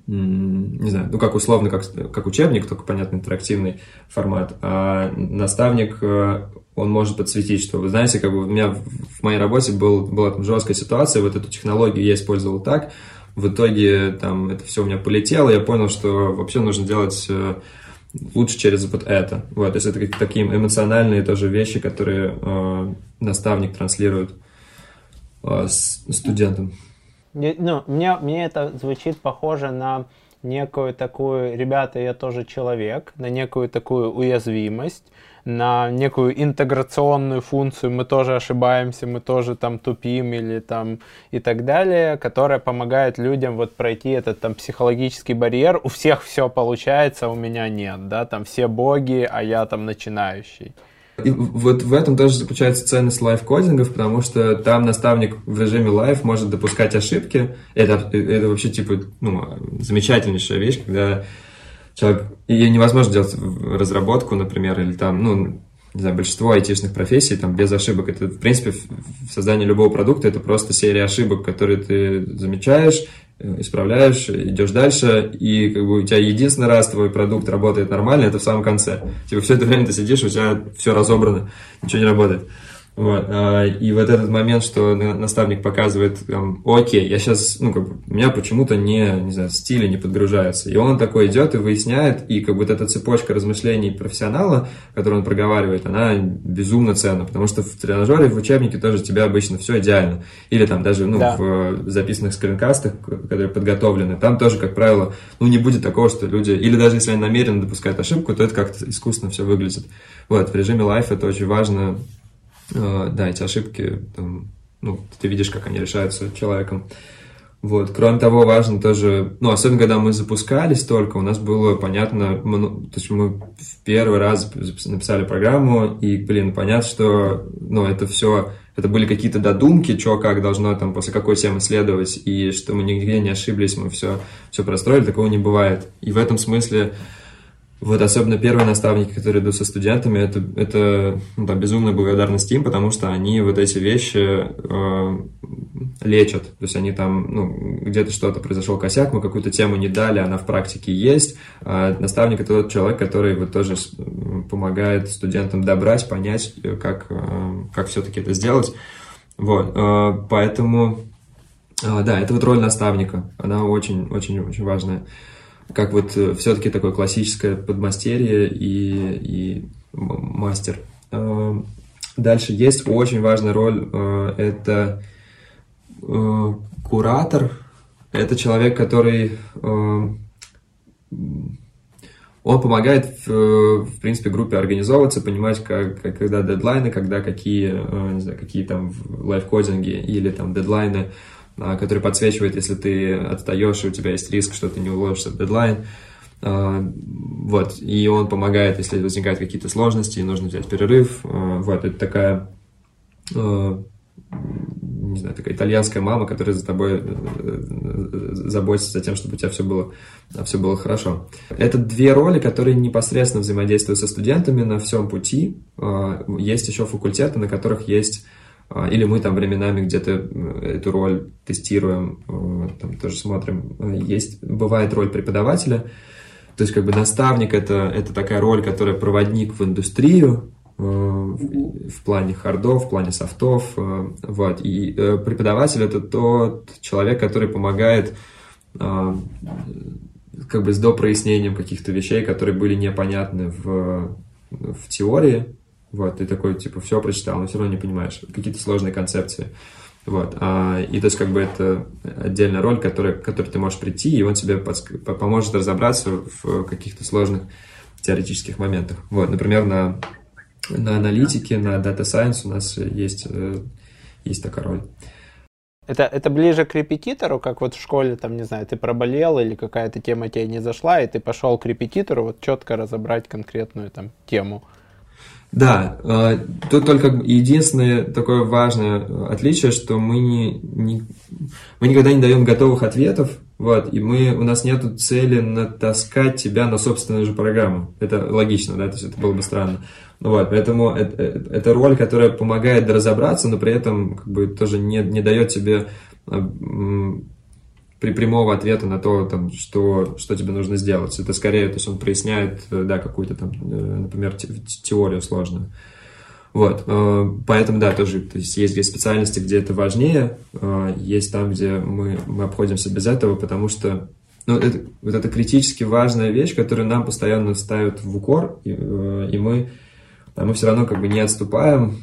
Speaker 1: не знаю, ну, как условно, как, как учебник, только, понятно, интерактивный формат, а наставник, он может подсветить, что, вы знаете, как бы у меня в моей работе был, была там жесткая ситуация, вот эту технологию я использовал так, в итоге там это все у меня полетело, я понял, что вообще нужно делать лучше через вот это. Вот, то есть это такие эмоциональные тоже вещи, которые э, наставник транслирует э, студентам.
Speaker 2: Ну, мне, мне это звучит похоже на некую такую, ребята, я тоже человек, на некую такую уязвимость, на некую интеграционную функцию, мы тоже ошибаемся, мы тоже там тупим или там и так далее, которая помогает людям вот пройти этот там психологический барьер. У всех все получается, у меня нет, да, там все боги, а я там начинающий.
Speaker 1: И вот в этом тоже заключается ценность лайф-кодингов, потому что там наставник в режиме лайф может допускать ошибки. Это, это вообще, типа, ну, замечательнейшая вещь, когда человек... Ее невозможно делать разработку, например, или там, ну, не знаю, большинство айтишных профессий там без ошибок. Это, в принципе, в создании любого продукта это просто серия ошибок, которые ты замечаешь, э, исправляешь, идешь дальше, и как бы у тебя единственный раз твой продукт работает нормально, это в самом конце. Типа все это время ты сидишь, у тебя все разобрано, ничего не работает. Вот. А, и вот этот момент, что наставник показывает, там, окей, я сейчас, ну, как бы, у меня почему-то не, не знаю, стили не подгружаются. И он такой идет и выясняет, и как бы вот эта цепочка размышлений профессионала, которую он проговаривает, она безумно ценна, потому что в тренажере, в учебнике тоже у тебя обычно все идеально. Или там даже, ну, да. в записанных скринкастах, которые подготовлены, там тоже, как правило, ну, не будет такого, что люди, или даже если они намеренно допускают ошибку, то это как-то искусственно все выглядит. Вот, в режиме лайф это очень важно да, эти ошибки, там, ну, ты видишь, как они решаются человеком. Вот. Кроме того, важно тоже, ну, особенно когда мы запускались только, у нас было понятно, ну, то есть мы в первый раз написали программу, и, блин, понятно, что, ну, это все, это были какие-то додумки, что как должно там после какой темы следовать, и что мы нигде не ошиблись, мы все, все простроили, такого не бывает. И в этом смысле вот особенно первые наставники, которые идут со студентами, это, это ну, да, безумная благодарность им, потому что они вот эти вещи э, лечат. То есть они там, ну, где-то что-то произошел косяк, мы какую-то тему не дали, она в практике есть. А наставник это тот человек, который вот тоже помогает студентам добрать, понять, как, э, как все-таки это сделать. Вот, э, поэтому, э, да, это вот роль наставника, она очень-очень-очень важная как вот э, все-таки такое классическое подмастерье и, и мастер. Э, дальше есть очень важная роль, э, это куратор, это человек, который он помогает, в, в принципе, группе организовываться, понимать, как, когда дедлайны, когда какие, не знаю, какие там лайфкодинги или там дедлайны который подсвечивает, если ты отстаешь, и у тебя есть риск, что ты не уложишься в дедлайн. А, вот, и он помогает, если возникают какие-то сложности, и нужно взять перерыв. А, вот, это такая, не знаю, такая итальянская мама, которая за тобой э, э, заботится за тем, чтобы у тебя все было, все было хорошо. Это две роли, которые непосредственно взаимодействуют со студентами на всем пути. Есть еще факультеты, на которых есть а, или мы там временами где-то э, эту роль тестируем, э, там тоже смотрим. Есть, бывает роль преподавателя, то есть как бы наставник это, это такая роль, которая проводник в индустрию, э, в плане хардов, в плане софтов, вот, и преподаватель это тот человек, который помогает как бы с допрояснением каких-то вещей, которые были непонятны в, в теории, вот, ты такой, типа, все прочитал, но все равно не понимаешь какие-то сложные концепции. Вот. А, и то есть, как бы это отдельная роль, которая, к которой ты можешь прийти, и он тебе подск... поможет разобраться в каких-то сложных теоретических моментах. Вот, например, на, на аналитике, на Data Science у нас есть, э, есть такая роль.
Speaker 2: Это, это ближе к репетитору, как вот в школе, там, не знаю, ты проболел или какая-то тема тебе не зашла, и ты пошел к репетитору вот четко разобрать конкретную там тему.
Speaker 1: Да, э, тут только единственное такое важное отличие, что мы, не, не, мы никогда не даем готовых ответов, вот, и мы, у нас нет цели натаскать тебя на собственную же программу. Это логично, да, то есть это было бы странно. Вот, поэтому это, это роль, которая помогает разобраться, но при этом как бы тоже не, не дает тебе э, при прямого ответа на то, там, что, что тебе нужно сделать. Это скорее, то есть он проясняет, э, да, какую-то там, э, например, теорию сложную. Вот, э, поэтому, да, тоже, то есть есть специальности, где это важнее, есть там, где мы, мы обходимся без этого, потому что ну, это, вот это критически важная вещь, которую нам постоянно ставят в укор, и, и мы, а мы все равно как бы не отступаем,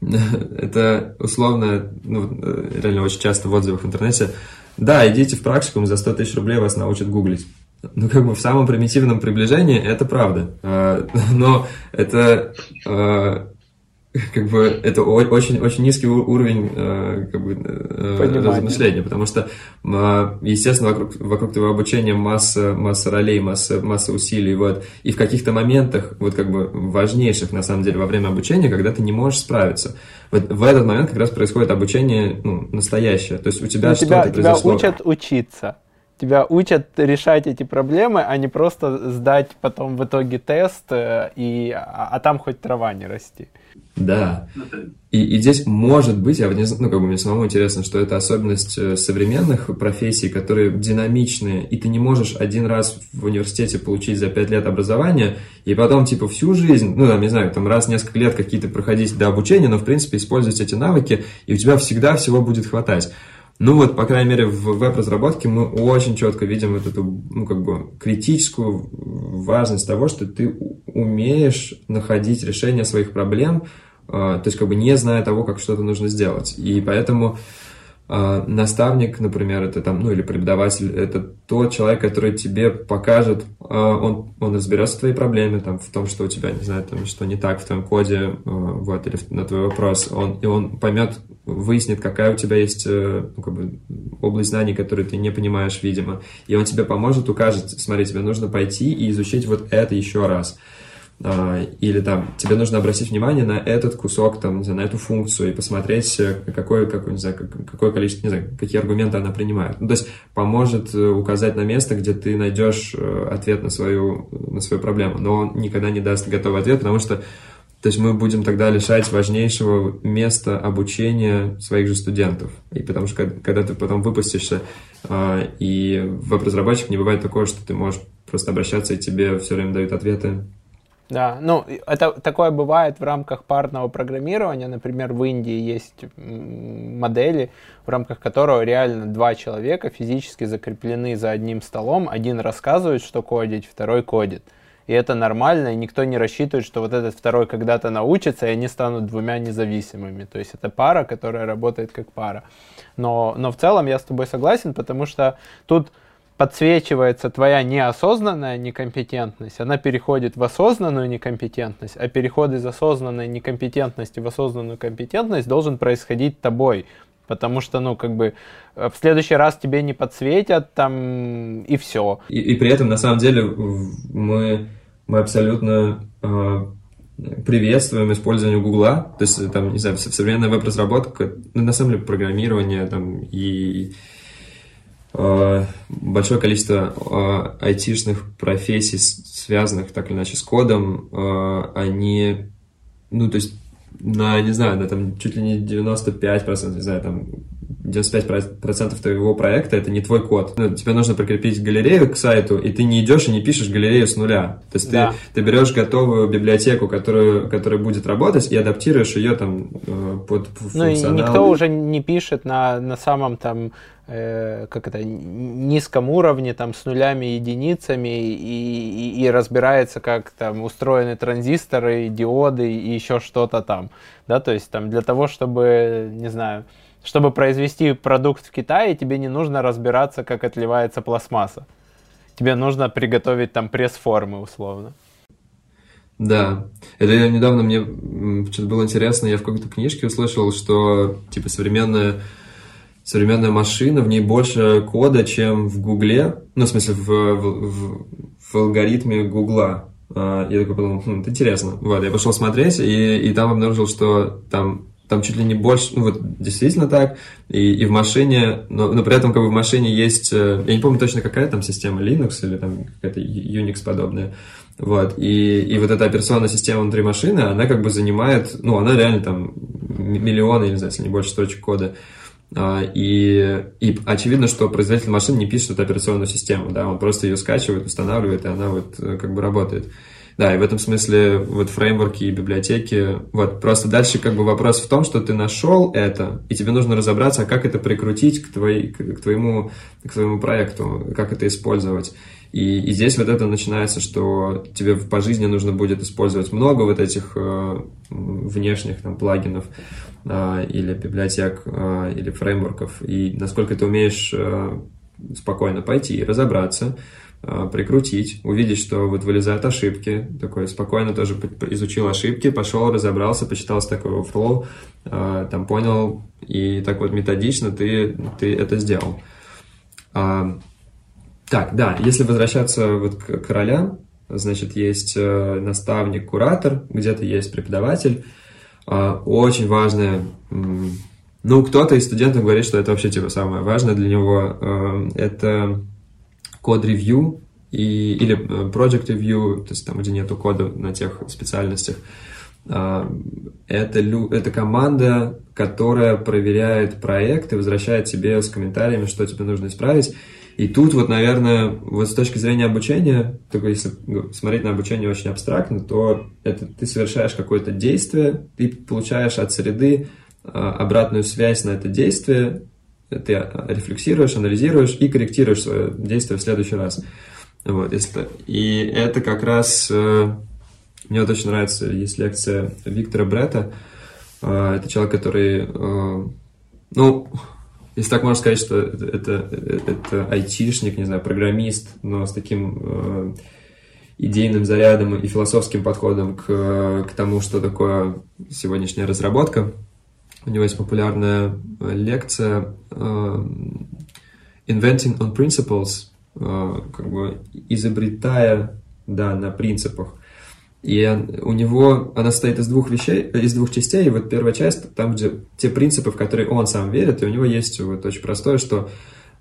Speaker 1: это условно, ну, реально очень часто в отзывах в интернете, да, идите в практикум, за 100 тысяч рублей вас научат гуглить. Ну, как бы в самом примитивном приближении это правда. А, но это а, как бы это очень, очень низкий уровень э, как бы, э, размышления, потому что, естественно, вокруг, вокруг твоего обучения масса, масса ролей, масса, масса усилий, вот, и в каких-то моментах, вот как бы важнейших, на самом деле, во время обучения, когда ты не можешь справиться, вот в этот момент как раз происходит обучение ну, настоящее, то есть у тебя что-то
Speaker 2: произошло. Тебя учат учиться. Тебя учат решать эти проблемы, а не просто сдать потом в итоге тест, э, и, а, а там хоть трава не расти.
Speaker 1: Да. И, и здесь может быть, я не ну, как бы мне самому интересно, что это особенность э, современных профессий, которые динамичные, и ты не можешь один раз в университете получить за пять лет образование, и потом, типа, всю жизнь, ну, там, не знаю, там, раз в несколько лет какие-то проходить до обучения, но, в принципе, использовать эти навыки, и у тебя всегда всего будет хватать. Ну вот, по крайней мере, в веб-разработке мы очень четко видим вот эту, ну, как бы, критическую важность того, что ты умеешь находить решение своих проблем, а, то есть, как бы, не зная того, как что-то нужно сделать. И поэтому наставник, например, это там, ну или преподаватель, это тот человек, который тебе покажет, а, он, он разберется в твоей проблеме, там, в том, что у тебя, не знаю, там, что не так в твоем коде, а, вот, или на твой вопрос, он, и он поймет, выяснит, какая у тебя есть э, ну, как бы, область знаний, которую ты не понимаешь, видимо, и он тебе поможет, укажет, смотри, тебе нужно пойти и изучить вот это еще раз. А, или там тебе нужно обратить внимание на этот кусок, там, не знаю, на эту функцию и посмотреть, э, какое, какое, не знаю, какое количество, не знаю, какие аргументы она принимает. Ну, то есть поможет э, указать на место, где ты найдешь э, ответ на свою, на свою проблему, но он никогда не даст готовый ответ, потому что то есть мы будем тогда лишать важнейшего места обучения своих же студентов. И потому что когда ты потом выпустишься, а, и веб-разработчик не бывает такого, что ты можешь просто обращаться, и тебе все время дают ответы
Speaker 2: да, ну, это такое бывает в рамках парного программирования. Например, в Индии есть модели, в рамках которого реально два человека физически закреплены за одним столом. Один рассказывает, что кодить, второй кодит. И это нормально, и никто не рассчитывает, что вот этот второй когда-то научится, и они станут двумя независимыми. То есть это пара, которая работает как пара. Но, но в целом я с тобой согласен, потому что тут подсвечивается твоя неосознанная некомпетентность, она переходит в осознанную некомпетентность, а переход из осознанной некомпетентности в осознанную компетентность должен происходить тобой. Потому что, ну, как бы, э, в следующий раз тебе не подсветят, там, и все.
Speaker 1: И, и при этом, на самом деле, мы, мы абсолютно э, приветствуем использование Гугла. То есть, там, не знаю, современная веб-разработка, ну, на самом деле, программирование, там, и большое количество э, айтишных профессий, связанных так или иначе с кодом, э, они, ну, то есть, на, не знаю, на там чуть ли не 95%, не знаю, там 95% твоего проекта это не твой код. Ну, тебе нужно прикрепить галерею к сайту, и ты не идешь и не пишешь галерею с нуля. То есть да. ты, ты берешь готовую библиотеку, которую, которая будет работать, и адаптируешь ее там под
Speaker 2: функционал. Ну и никто уже не пишет на, на самом там Э, как это, низком уровне, там, с нулями единицами, и, и, и разбирается, как там устроены транзисторы, диоды и еще что-то там, да, то есть там для того, чтобы, не знаю, чтобы произвести продукт в Китае, тебе не нужно разбираться, как отливается пластмасса. Тебе нужно приготовить там пресс-формы, условно.
Speaker 1: Да, это недавно мне что-то было интересно, я в какой-то книжке услышал, что типа современная современная машина, в ней больше кода, чем в Гугле, ну, в смысле, в, в, в алгоритме Гугла. А, я такой подумал, хм, это интересно. Вот, я пошел смотреть, и, и там обнаружил, что там там чуть ли не больше, ну вот действительно так, и, и в машине, но, но при этом как бы в машине есть, э, я не помню точно какая там система, Linux или там какая-то Unix подобная, вот, и, и вот эта операционная система внутри машины, она как бы занимает, ну она реально там миллионы, не знаю, если не больше строчек кода, а, и, и очевидно, что производитель машин не пишет эту операционную систему, да, он просто ее скачивает, устанавливает, и она вот э, как бы работает. Да, и в этом смысле вот фреймворки и библиотеки, вот просто дальше как бы вопрос в том, что ты нашел это, и тебе нужно разобраться, а как это прикрутить к, твоей, к, твоему, к твоему проекту, как это использовать. И, и здесь вот это начинается, что тебе по жизни нужно будет использовать много вот этих э, внешних там плагинов э, или библиотек э, или фреймворков, и насколько ты умеешь э, спокойно пойти и разобраться, прикрутить, увидеть, что вот вылезают ошибки, такой спокойно тоже изучил ошибки, пошел, разобрался, почитал Stack Overflow, э, там понял, и так вот методично ты, ты это сделал. А, так, да, если возвращаться вот к, к ролям, значит, есть э, наставник, куратор, где-то есть преподаватель. Э, очень важное, ну, кто-то из студентов говорит, что это вообще типа самое важное для него, э, это код-ревью и, или э, project review, то есть там, где нету кода на тех специальностях. Э, это, это команда, которая проверяет проект и возвращает тебе с комментариями, что тебе нужно исправить. И тут вот, наверное, вот с точки зрения обучения, только если смотреть на обучение очень абстрактно, то это ты совершаешь какое-то действие, ты получаешь от среды а, обратную связь на это действие, ты рефлексируешь, анализируешь и корректируешь свое действие в следующий раз. Вот, если, и это как раз э, мне вот очень нравится, есть лекция Виктора Брета. Э, это человек, который, э, ну, если так можно сказать, что это, это, это айтишник, не знаю, программист, но с таким идейным зарядом и философским подходом к, к тому, что такое сегодняшняя разработка. У него есть популярная лекция э, Inventing on Principles, э, как бы изобретая да, на принципах. И у него она состоит из двух вещей, из двух частей. И вот первая часть, там, где те принципы, в которые он сам верит, и у него есть вот очень простое, что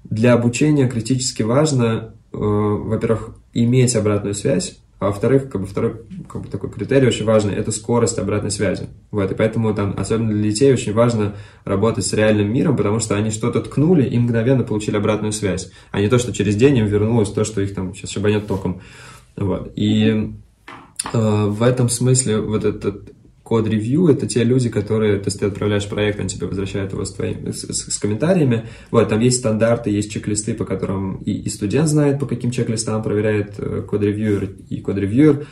Speaker 1: для обучения критически важно, э, во-первых, иметь обратную связь, а во-вторых, как бы второй как бы такой критерий очень важный – это скорость обратной связи. Вот, и поэтому там, особенно для детей, очень важно работать с реальным миром, потому что они что-то ткнули и мгновенно получили обратную связь, а не то, что через день им вернулось то, что их там сейчас шибанет током. Вот. И Э, в этом смысле вот этот код-ревью — это те люди, которые, то есть ты отправляешь проект, они тебе возвращают его с, твоими, с, с, с комментариями. Вот, там есть стандарты, есть чек-листы, по которым и, и студент знает, по каким чек-листам проверяет э, код-ревьюер, и код-ревьюер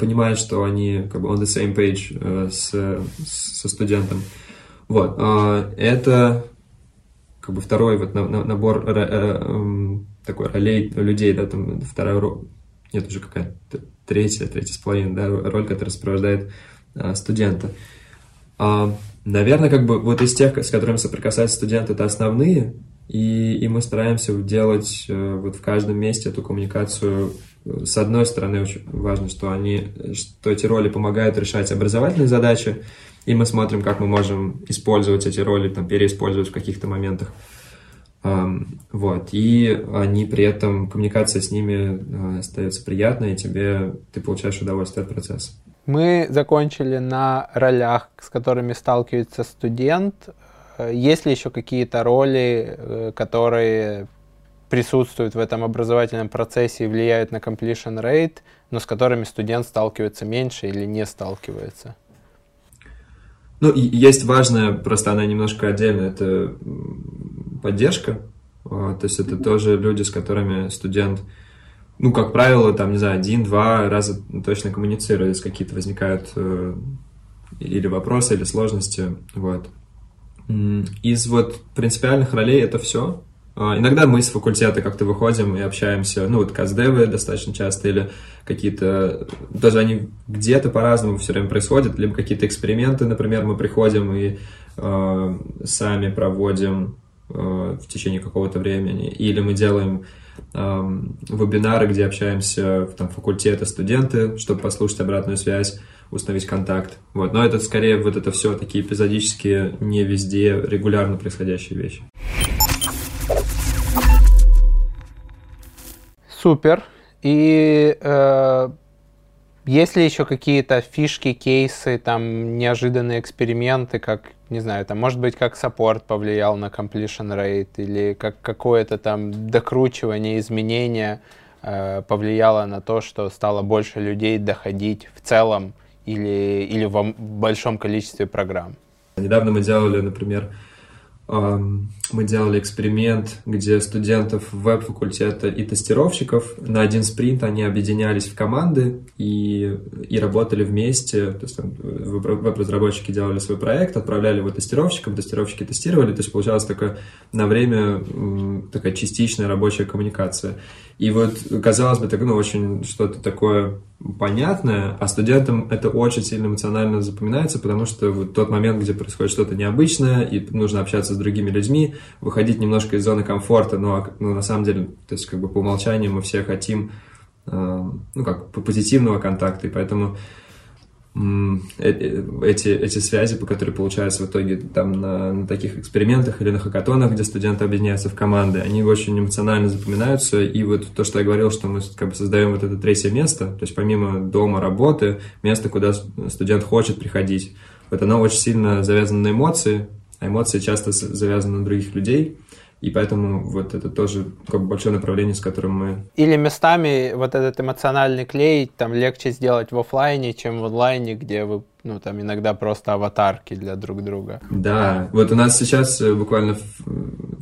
Speaker 1: понимает, что они как бы on the same page э, с, со студентом. Вот, это как бы второй вот набор такой ролей людей, да, там вторая нет, уже какая-то третья, третья с половиной, да, роль, которая сопровождает а, студента. А, наверное, как бы вот из тех, с которыми соприкасаются студенты, это основные, и, и мы стараемся делать а, вот в каждом месте эту коммуникацию. С одной стороны, очень важно, что они, что эти роли помогают решать образовательные задачи, и мы смотрим, как мы можем использовать эти роли, там, переиспользовать в каких-то моментах. Вот, и они при этом, коммуникация с ними э, остается приятной, и тебе, ты получаешь удовольствие от процесса.
Speaker 2: Мы закончили на ролях, с которыми сталкивается студент. Э, есть ли еще какие-то роли, э, которые присутствуют в этом образовательном процессе и влияют на completion rate, но с которыми студент сталкивается меньше или не сталкивается?
Speaker 1: Ну, и есть важная, просто она немножко отдельно, это поддержка. То есть это тоже люди, с которыми студент, ну, как правило, там, не знаю, один-два раза точно коммуницирует, если какие-то возникают э, или вопросы, или сложности. Вот. Из вот принципиальных ролей это все. А, иногда мы с факультета как-то выходим и общаемся, ну вот каздевы достаточно часто, или какие-то, даже они где-то по-разному все время происходят, либо какие-то эксперименты, например, мы приходим и э, сами проводим Э, в течение какого-то времени, или мы делаем вебинары, где общаемся там факультеты, студенты, чтобы послушать обратную связь, установить контакт. Вот. Но это скорее вот это все такие эпизодические, не везде регулярно происходящие вещи.
Speaker 2: Супер. И э, Есть ли еще какие-то фишки, кейсы, там неожиданные эксперименты, как, не знаю, там, может быть, как саппорт повлиял на completion rate, или как какое-то там докручивание, изменение э, повлияло на то, что стало больше людей доходить в целом или, или в большом количестве программ?
Speaker 1: Недавно мы делали, например, мы делали эксперимент, где студентов веб-факультета и тестировщиков на один спринт они объединялись в команды и, и работали вместе. То есть веб-разработчики делали свой проект, отправляли его тестировщикам, тестировщики тестировали. То есть получалась такая на время такая частичная рабочая коммуникация. И вот, казалось бы, так, ну, очень что-то такое понятное, а студентам это очень сильно эмоционально запоминается, потому что вот тот момент, где происходит что-то необычное, и нужно общаться с другими людьми, выходить немножко из зоны комфорта, но, ну, на самом деле, то есть как бы по умолчанию мы все хотим, э, ну, как позитивного контакта, и поэтому эти, эти связи, по которые получаются в итоге там на, на таких экспериментах или на хакатонах, где студенты объединяются в команды, они очень эмоционально запоминаются. И вот то, что я говорил, что мы как бы создаем вот это третье место, то есть помимо дома, работы, место, куда студент хочет приходить. Вот оно очень сильно завязано на эмоции, а эмоции часто завязаны на других людей. И поэтому вот это тоже как бы большое направление, с которым мы...
Speaker 2: Или местами вот этот эмоциональный клей там легче сделать в офлайне, чем в онлайне, где вы ну, там иногда просто аватарки для друг друга.
Speaker 1: Да, вот у нас сейчас э, буквально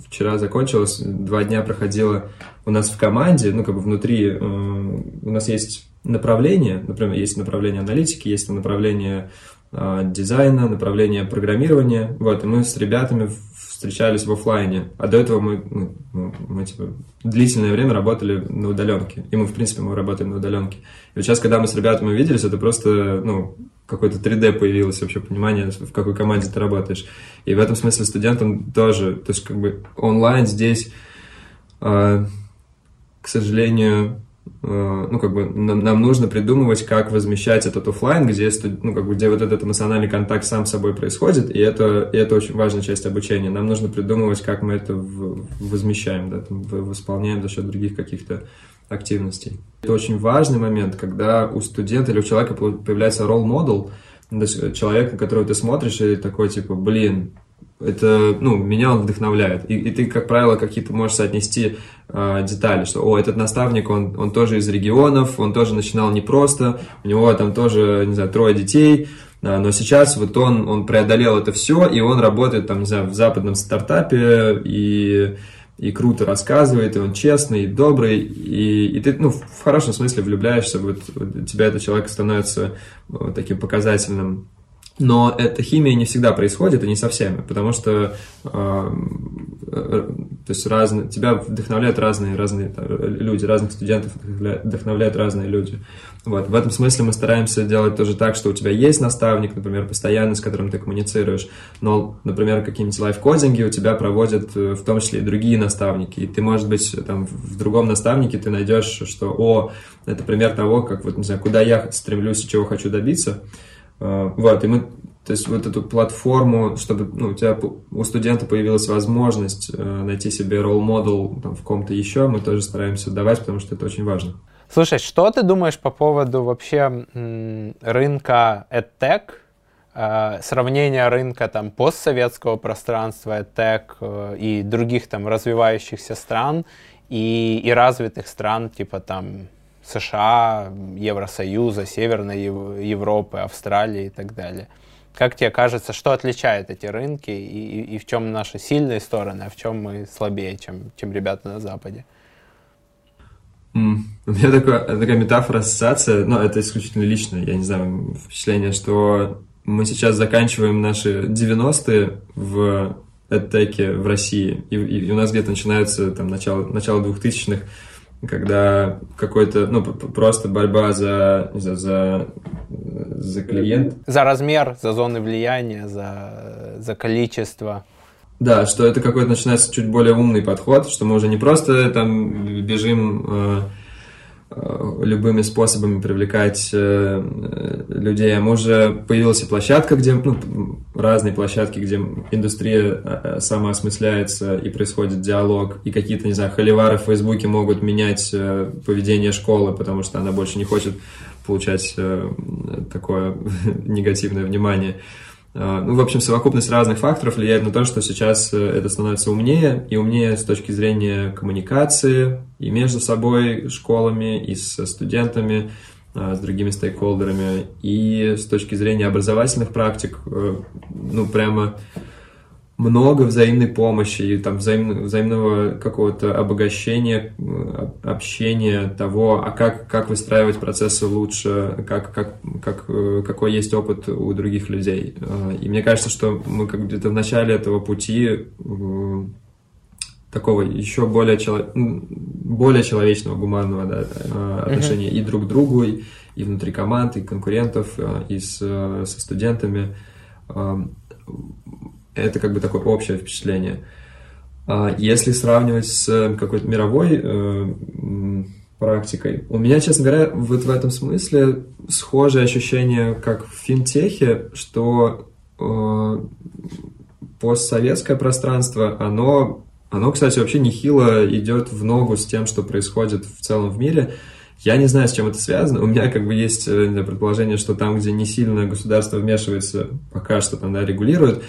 Speaker 1: вчера закончилось, два дня проходило у нас в команде, ну, как бы внутри, э, у нас есть направление, например, есть направление аналитики, есть направление э, дизайна, направление программирования, вот, и мы с ребятами встречались в офлайне, а до этого мы, ну, мы, мы типа, длительное время работали на удаленке, и мы, в принципе, мы работаем на удаленке. И вот сейчас, когда мы с ребятами виделись, это просто, ну, какое-то 3D появилось вообще понимание, в какой команде ты работаешь. И в этом смысле студентам тоже, то есть как бы онлайн здесь, э, к сожалению, ну, как бы нам, нужно придумывать, как возмещать этот офлайн, где, ну, как бы, где вот этот эмоциональный контакт сам собой происходит, и это, и это очень важная часть обучения. Нам нужно придумывать, как мы это возмещаем, да, там, восполняем за счет других каких-то активностей. Это очень важный момент, когда у студента или у человека появляется ролл-модел, человек, на которого ты смотришь, и такой, типа, блин, это, ну, меня он вдохновляет. И, и ты, как правило, какие-то можешь соотнести э, детали, что, о, этот наставник, он, он тоже из регионов, он тоже начинал непросто, у него там тоже, не знаю, трое детей, э, но сейчас вот он, он преодолел это все, и он работает там, не знаю, в западном стартапе, и, и круто рассказывает, и он честный, и добрый, и, и ты, ну, в хорошем смысле влюбляешься, вот, вот тебя этот человек становится вот, таким показательным но эта химия не всегда происходит, и не со всеми, потому что э, э, то есть разные, тебя вдохновляют разные, разные люди, разных студентов вдохновляют, разные люди. Вот. В этом смысле мы стараемся делать тоже так, что у тебя есть наставник, например, постоянно, с которым ты коммуницируешь, но, например, какие-нибудь лайфкодинги у тебя проводят э, в том числе и другие наставники, и ты, может быть, там, в другом наставнике ты найдешь, что, о, это пример того, как, вот, не знаю, куда я стремлюсь и чего хочу добиться, а, вот, и мы, то есть вот эту платформу, чтобы ну, у тебя у студента появилась возможность э, найти себе ролл-модел в ком-то еще, мы тоже стараемся давать, потому что это очень важно.
Speaker 2: Слушай, что ты думаешь по поводу вообще рынка EdTech, э, сравнения рынка там постсоветского пространства EdTech э, и других там развивающихся стран и, и развитых стран типа там США, Евросоюза, Северной Европы, Австралии и так далее. Как тебе кажется, что отличает эти рынки и, и, и в чем наши сильные стороны, а в чем мы слабее, чем, чем ребята на Западе?
Speaker 1: Mm. У меня такая, такая метафора, ассоциация, но это исключительно личное, я не знаю, впечатление, что мы сейчас заканчиваем наши 90-е в эдтеке в России, и, и у нас где-то начинается там начало, начало 2000-х, когда какой-то, ну, просто борьба за, за, за, за клиент.
Speaker 2: За размер, за зоны влияния, за, за количество.
Speaker 1: Да, что это какой-то начинается чуть более умный подход, что мы уже не просто там бежим э, любыми способами привлекать э, людей. А уже появилась и площадка, где, ну, разные площадки, где индустрия э, самоосмысляется и происходит диалог, и какие-то, не знаю, холивары в Фейсбуке могут менять поведение школы, потому что она больше не хочет получать такое негативное внимание. Ну, в общем, совокупность разных факторов влияет на то, что сейчас это становится умнее, и умнее с точки зрения коммуникации и между собой, школами, и со студентами, с другими стейкхолдерами, и с точки зрения образовательных практик, ну, прямо много взаимной помощи и там взаим, взаимного какого-то обогащения, э, общения того, а как, как выстраивать процессы лучше, как, как, как, э, какой есть опыт у других людей. Э, и мне кажется, что мы как где-то в начале этого пути такого еще более, чело... более человечного, гуманного да, отношения и друг к другу, и, и внутри команд, и конкурентов, и с, со студентами это как бы такое общее впечатление. А если сравнивать с какой-то мировой э, практикой, у меня, честно говоря, вот в этом смысле схожее ощущение, как в финтехе, что э, постсоветское пространство, оно, оно, кстати, вообще нехило идет в ногу с тем, что происходит в целом в мире. Я не знаю, с чем это связано. У меня как бы есть э, предположение, что там, где не сильно государство вмешивается, пока что там, да, регулирует,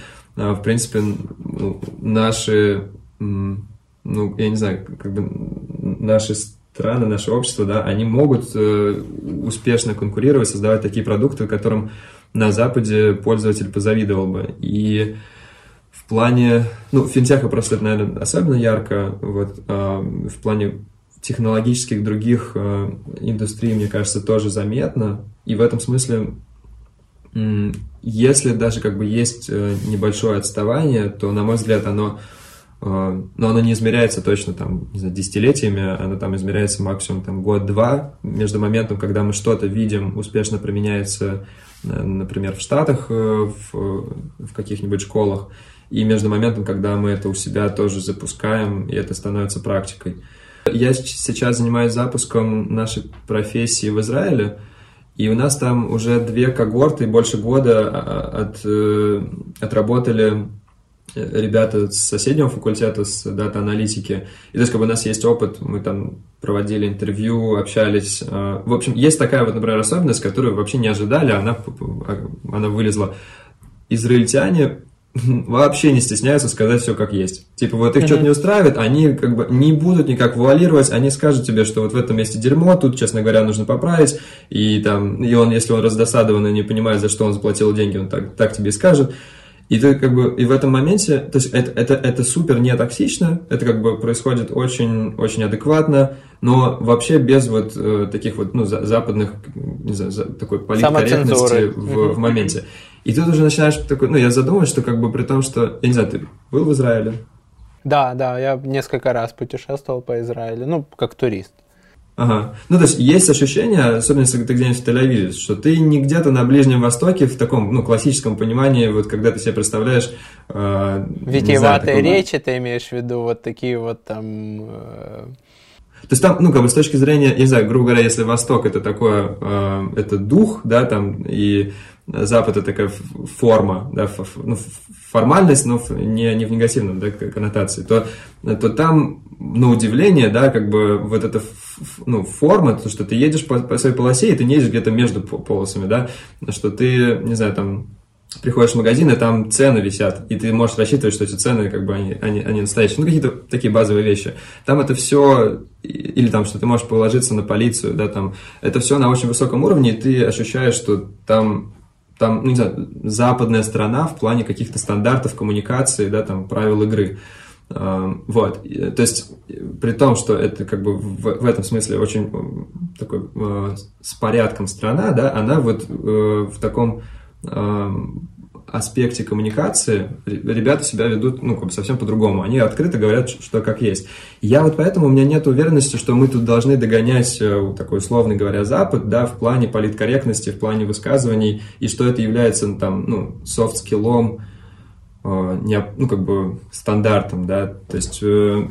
Speaker 1: в принципе, ну, наши, ну, я не знаю, как бы наши страны, наше общество, да, они могут э, успешно конкурировать, создавать такие продукты, которым на Западе пользователь позавидовал бы. И в плане, ну, финтеха просто это, наверное, особенно ярко, вот, а, в плане технологических других э, индустрий, мне кажется, тоже заметно. И в этом смысле если даже как бы есть э, небольшое отставание, то, на мой взгляд, оно, э, но ну, оно не измеряется точно там, не знаю, десятилетиями, оно там измеряется максимум там год-два между моментом, когда мы что-то видим, успешно применяется, э, например, в Штатах, в, в каких-нибудь школах, и между моментом, когда мы это у себя тоже запускаем, и это становится практикой. Я сейчас занимаюсь запуском нашей профессии в Израиле, и у нас там уже две когорты, больше года а, а, от, э, отработали э, ребята с соседнего факультета, с дата-аналитики. И то есть, как бы у нас есть опыт, мы там проводили интервью, общались. А, в общем, есть такая вот, например, особенность, которую вообще не ожидали, она, она вылезла. Израильтяне вообще не стесняются сказать все как есть. Типа вот их mm-hmm. что-то не устраивает, они как бы не будут никак вуалировать, они скажут тебе, что вот в этом месте дерьмо, тут, честно говоря, нужно поправить, и там, и он, если он раздосадован и не понимает, за что он заплатил деньги, он так, так тебе и скажет. И ты как бы, и в этом моменте, то есть это, это, это супер не токсично, это как бы происходит очень, очень адекватно, но вообще без вот э, таких вот, ну, за, западных, не знаю, за, такой политкорректности в, в моменте. И тут уже начинаешь такой, ну, я задумываюсь, что как бы при том, что, я не знаю, ты был в Израиле?
Speaker 2: Да, да, я несколько раз путешествовал по Израилю, ну, как турист.
Speaker 1: Ага. Ну, то есть есть ощущение, особенно если ты где-нибудь в Тель-Авиве, что ты не где-то на Ближнем Востоке в таком, ну, классическом понимании, вот когда ты себе представляешь...
Speaker 2: Э, Витиеватые знаю, речи ты имеешь в виду, вот такие вот там... Э...
Speaker 1: То есть там, ну, как бы с точки зрения, я не знаю, грубо говоря, если Восток это такое, э, это дух, да, там, и Запад это такая форма, да, ну, формальность, но не, не в негативном да, коннотации, то, то там, на удивление, да, как бы вот эта ну, форма, то, что ты едешь по, по своей полосе, и ты не едешь где-то между полосами, да, что ты, не знаю, там, приходишь в магазин, и там цены висят, и ты можешь рассчитывать, что эти цены, как бы, они, они, они настоящие. Ну, какие-то такие базовые вещи. Там это все, или там, что ты можешь положиться на полицию, да, там, это все на очень высоком уровне, и ты ощущаешь, что там там, ну, не знаю, западная страна в плане каких-то стандартов коммуникации, да, там, правил игры. А, вот, то есть, при том, что это как бы в, в этом смысле очень такой э, с порядком страна, да, она вот э, в таком э, аспекте коммуникации ребята себя ведут, ну, как бы совсем по-другому. Они открыто говорят, что как есть. Я вот поэтому, у меня нет уверенности, что мы тут должны догонять, э, такой условно говоря, Запад, да, в плане политкорректности, в плане высказываний, и что это является, ну, там, ну, софт-скиллом, э, ну, как бы стандартом, да, то есть... Э,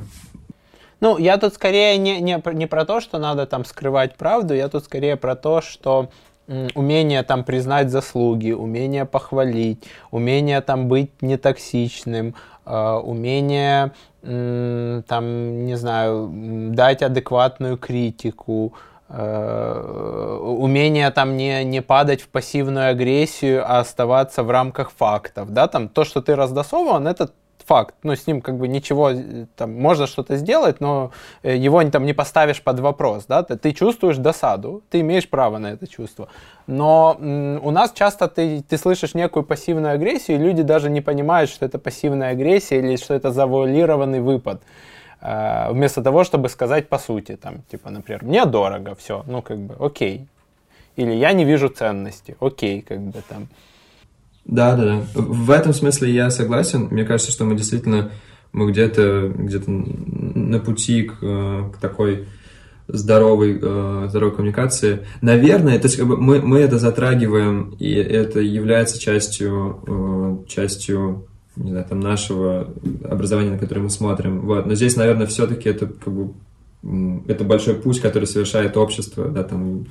Speaker 2: ну, я тут скорее не, не, не про то, что надо там скрывать правду, я тут скорее про то, что умение там признать заслуги, умение похвалить, умение там быть нетоксичным, э, умение там, не знаю, дать адекватную критику, э, умение там не, не падать в пассивную агрессию, а оставаться в рамках фактов, да, там то, что ты раздосован, это факт, ну, с ним как бы ничего, там, можно что-то сделать, но э, его там не поставишь под вопрос, да, ты, чувствуешь досаду, ты имеешь право на это чувство, но у нас часто ты, ты слышишь некую пассивную агрессию, и люди даже не понимают, что это пассивная агрессия или что это завуалированный выпад, э, вместо того, чтобы сказать по сути, там, типа, например, мне дорого, все, ну, как бы, окей, или я не вижу ценности, окей, как бы там,
Speaker 1: да, да, да. В этом смысле я согласен. Мне кажется, что мы действительно мы где-то где на пути к, к такой здоровой, э, здоровой коммуникации. Наверное, то есть как бы мы, мы это затрагиваем, и это является частью, э, частью не знаю, там, нашего образования, на которое мы смотрим. Вот. Но здесь, наверное, все-таки это как бы это большой путь, который совершает общество, да, там,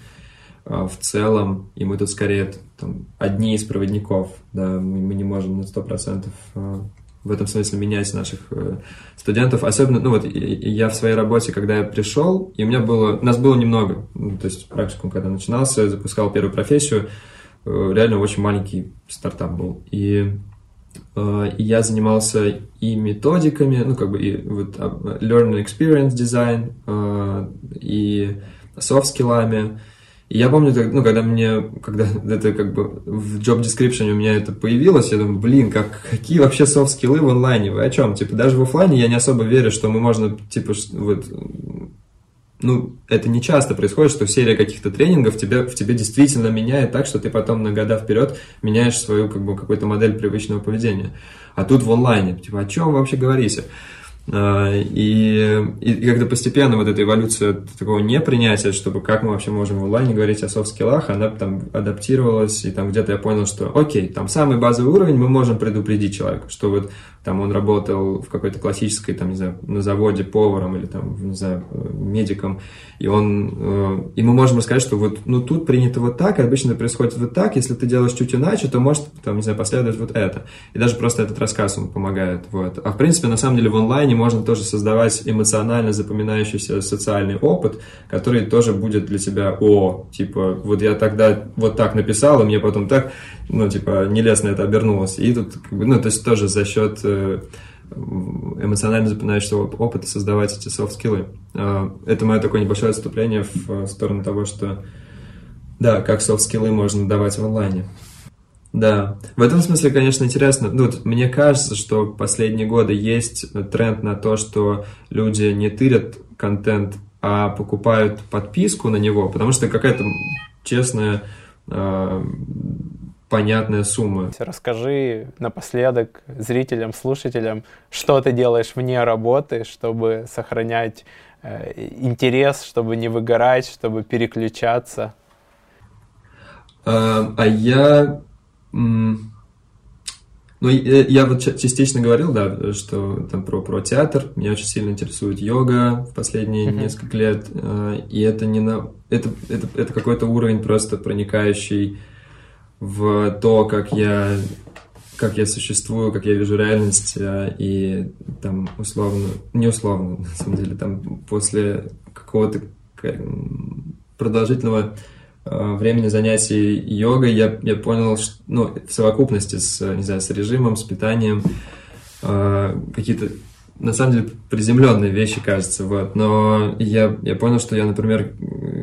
Speaker 1: в целом, и мы тут скорее там, одни из проводников, да, мы, мы не можем на 100% а, в этом смысле менять наших э, студентов. Особенно, ну вот, я в своей работе, когда я пришел, и у меня было, нас было немного, ну, то есть практикум, когда начинался, запускал первую профессию, э, реально очень маленький стартап был. И, э, и я занимался и методиками, ну, как бы, и вот а, learning experience design, и soft-скиллами, и я помню, ну, когда мне, когда это как бы в job description у меня это появилось, я думаю, блин, как, какие вообще софт-скиллы в онлайне, вы о чем? Типа, даже в офлайне я не особо верю, что мы можно, типа, вот, ну, это не часто происходит, что серия каких-то тренингов тебе, в тебе действительно меняет так, что ты потом на года вперед меняешь свою, как бы, какую-то модель привычного поведения. А тут в онлайне, типа, о чем вы вообще говорите? А, и, и, и когда постепенно вот эта эволюция такого непринятия, чтобы как мы вообще можем в онлайне говорить о софт-скиллах, она там адаптировалась, и там где-то я понял, что окей, там самый базовый уровень мы можем предупредить человека, что вот там он работал в какой-то классической, там, не знаю, на заводе поваром или там, не знаю, медиком, и он, э, и мы можем рассказать, что вот, ну, тут принято вот так, обычно происходит вот так, если ты делаешь чуть иначе, то может, там, не знаю, последовать вот это. И даже просто этот рассказ ему помогает, вот. А в принципе, на самом деле, в онлайне можно тоже создавать эмоционально запоминающийся социальный опыт, который тоже будет для тебя, о, типа, вот я тогда вот так написал, и мне потом так, ну, типа, нелестно это обернулось. И тут, ну, то есть тоже за счет э, эмоционально запоминающего опыта создавать эти софт-скиллы. А, это мое такое небольшое отступление в сторону того, что, да, как софт-скиллы можно давать в онлайне. Да, в этом смысле, конечно, интересно. Ну, вот, мне кажется, что последние годы есть тренд на то, что люди не тырят контент, а покупают подписку на него, потому что какая-то честная понятная сумма.
Speaker 2: Расскажи напоследок зрителям, слушателям, что ты делаешь вне работы, чтобы сохранять э, интерес, чтобы не выгорать, чтобы переключаться.
Speaker 1: А, а я... Ну, я, я вот частично говорил, да, что там про, про театр. Меня очень сильно интересует йога в последние uh-huh. несколько лет. А, и это не на... Это, это, это какой-то уровень просто проникающий в то, как я как я существую, как я вижу реальность, э, и там условно, не условно, на самом деле, там после какого-то продолжительного э, времени занятий йогой я, я понял, что, ну, в совокупности с, не знаю, с режимом, с питанием, э, какие-то на самом деле приземленные вещи, кажется, вот. Но я, я понял, что я, например,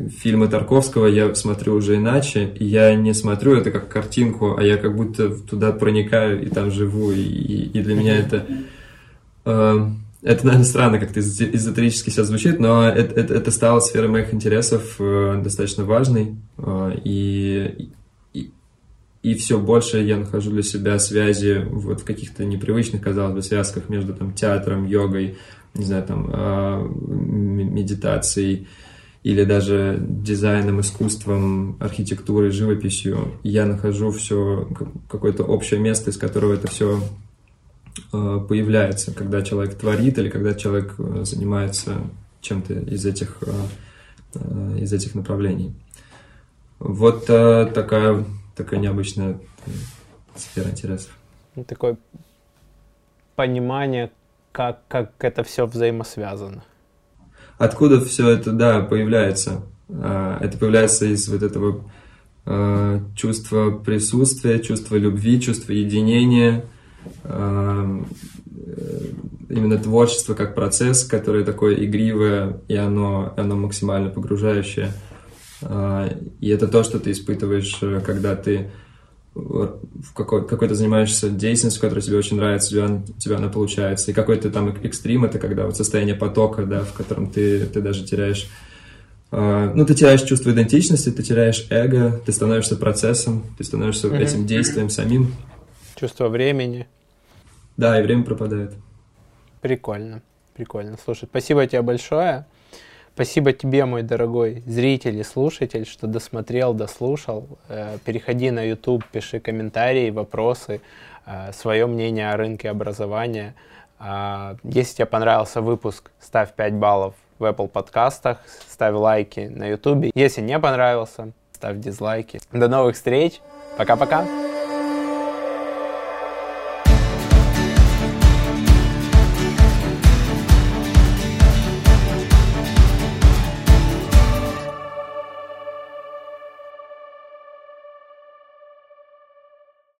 Speaker 1: фильмы Тарковского я смотрю уже иначе, и я не смотрю это как картинку, а я как будто туда проникаю и там живу, и, и для меня это... Э, это, наверное, странно, как-то эзотерически сейчас звучит, но это, это, это стало сферой моих интересов э, достаточно важной, э, и, и все больше я нахожу для себя связи вот в каких-то непривычных, казалось бы, связках между там театром, йогой, не знаю, там а, медитацией или даже дизайном, искусством, архитектурой, живописью. Я нахожу все какое-то общее место, из которого это все а, появляется, когда человек творит или когда человек э, занимается чем-то из этих, а, из этих направлений. Вот такая такая необычная сфера интересов.
Speaker 2: Ну, такое понимание, как, как это все взаимосвязано.
Speaker 1: Откуда все это, да, появляется? А, это появляется из вот этого а, чувства присутствия, чувства любви, чувства единения, а, именно творчество как процесс, который такое игривое, и оно, оно максимально погружающее. И это то, что ты испытываешь, когда ты в какой, какой-то занимаешься деятельностью, которая тебе очень нравится, у тебя, у тебя она получается. И какой-то там экстрим, это когда вот состояние потока, да, в котором ты, ты даже теряешь Uh, ну, ты теряешь чувство идентичности, ты теряешь эго, ты становишься процессом, ты становишься mm-hmm. этим действием самим.
Speaker 2: Чувство времени.
Speaker 1: Да, и время пропадает.
Speaker 2: Прикольно, прикольно. Слушай, спасибо тебе большое. Спасибо тебе, мой дорогой зритель и слушатель, что досмотрел, дослушал. Э, переходи на YouTube, пиши комментарии, вопросы, э, свое мнение о рынке образования. А, если тебе понравился выпуск, ставь 5 баллов в Apple подкастах, ставь лайки на YouTube. Если не понравился, ставь дизлайки. До новых встреч. Пока-пока.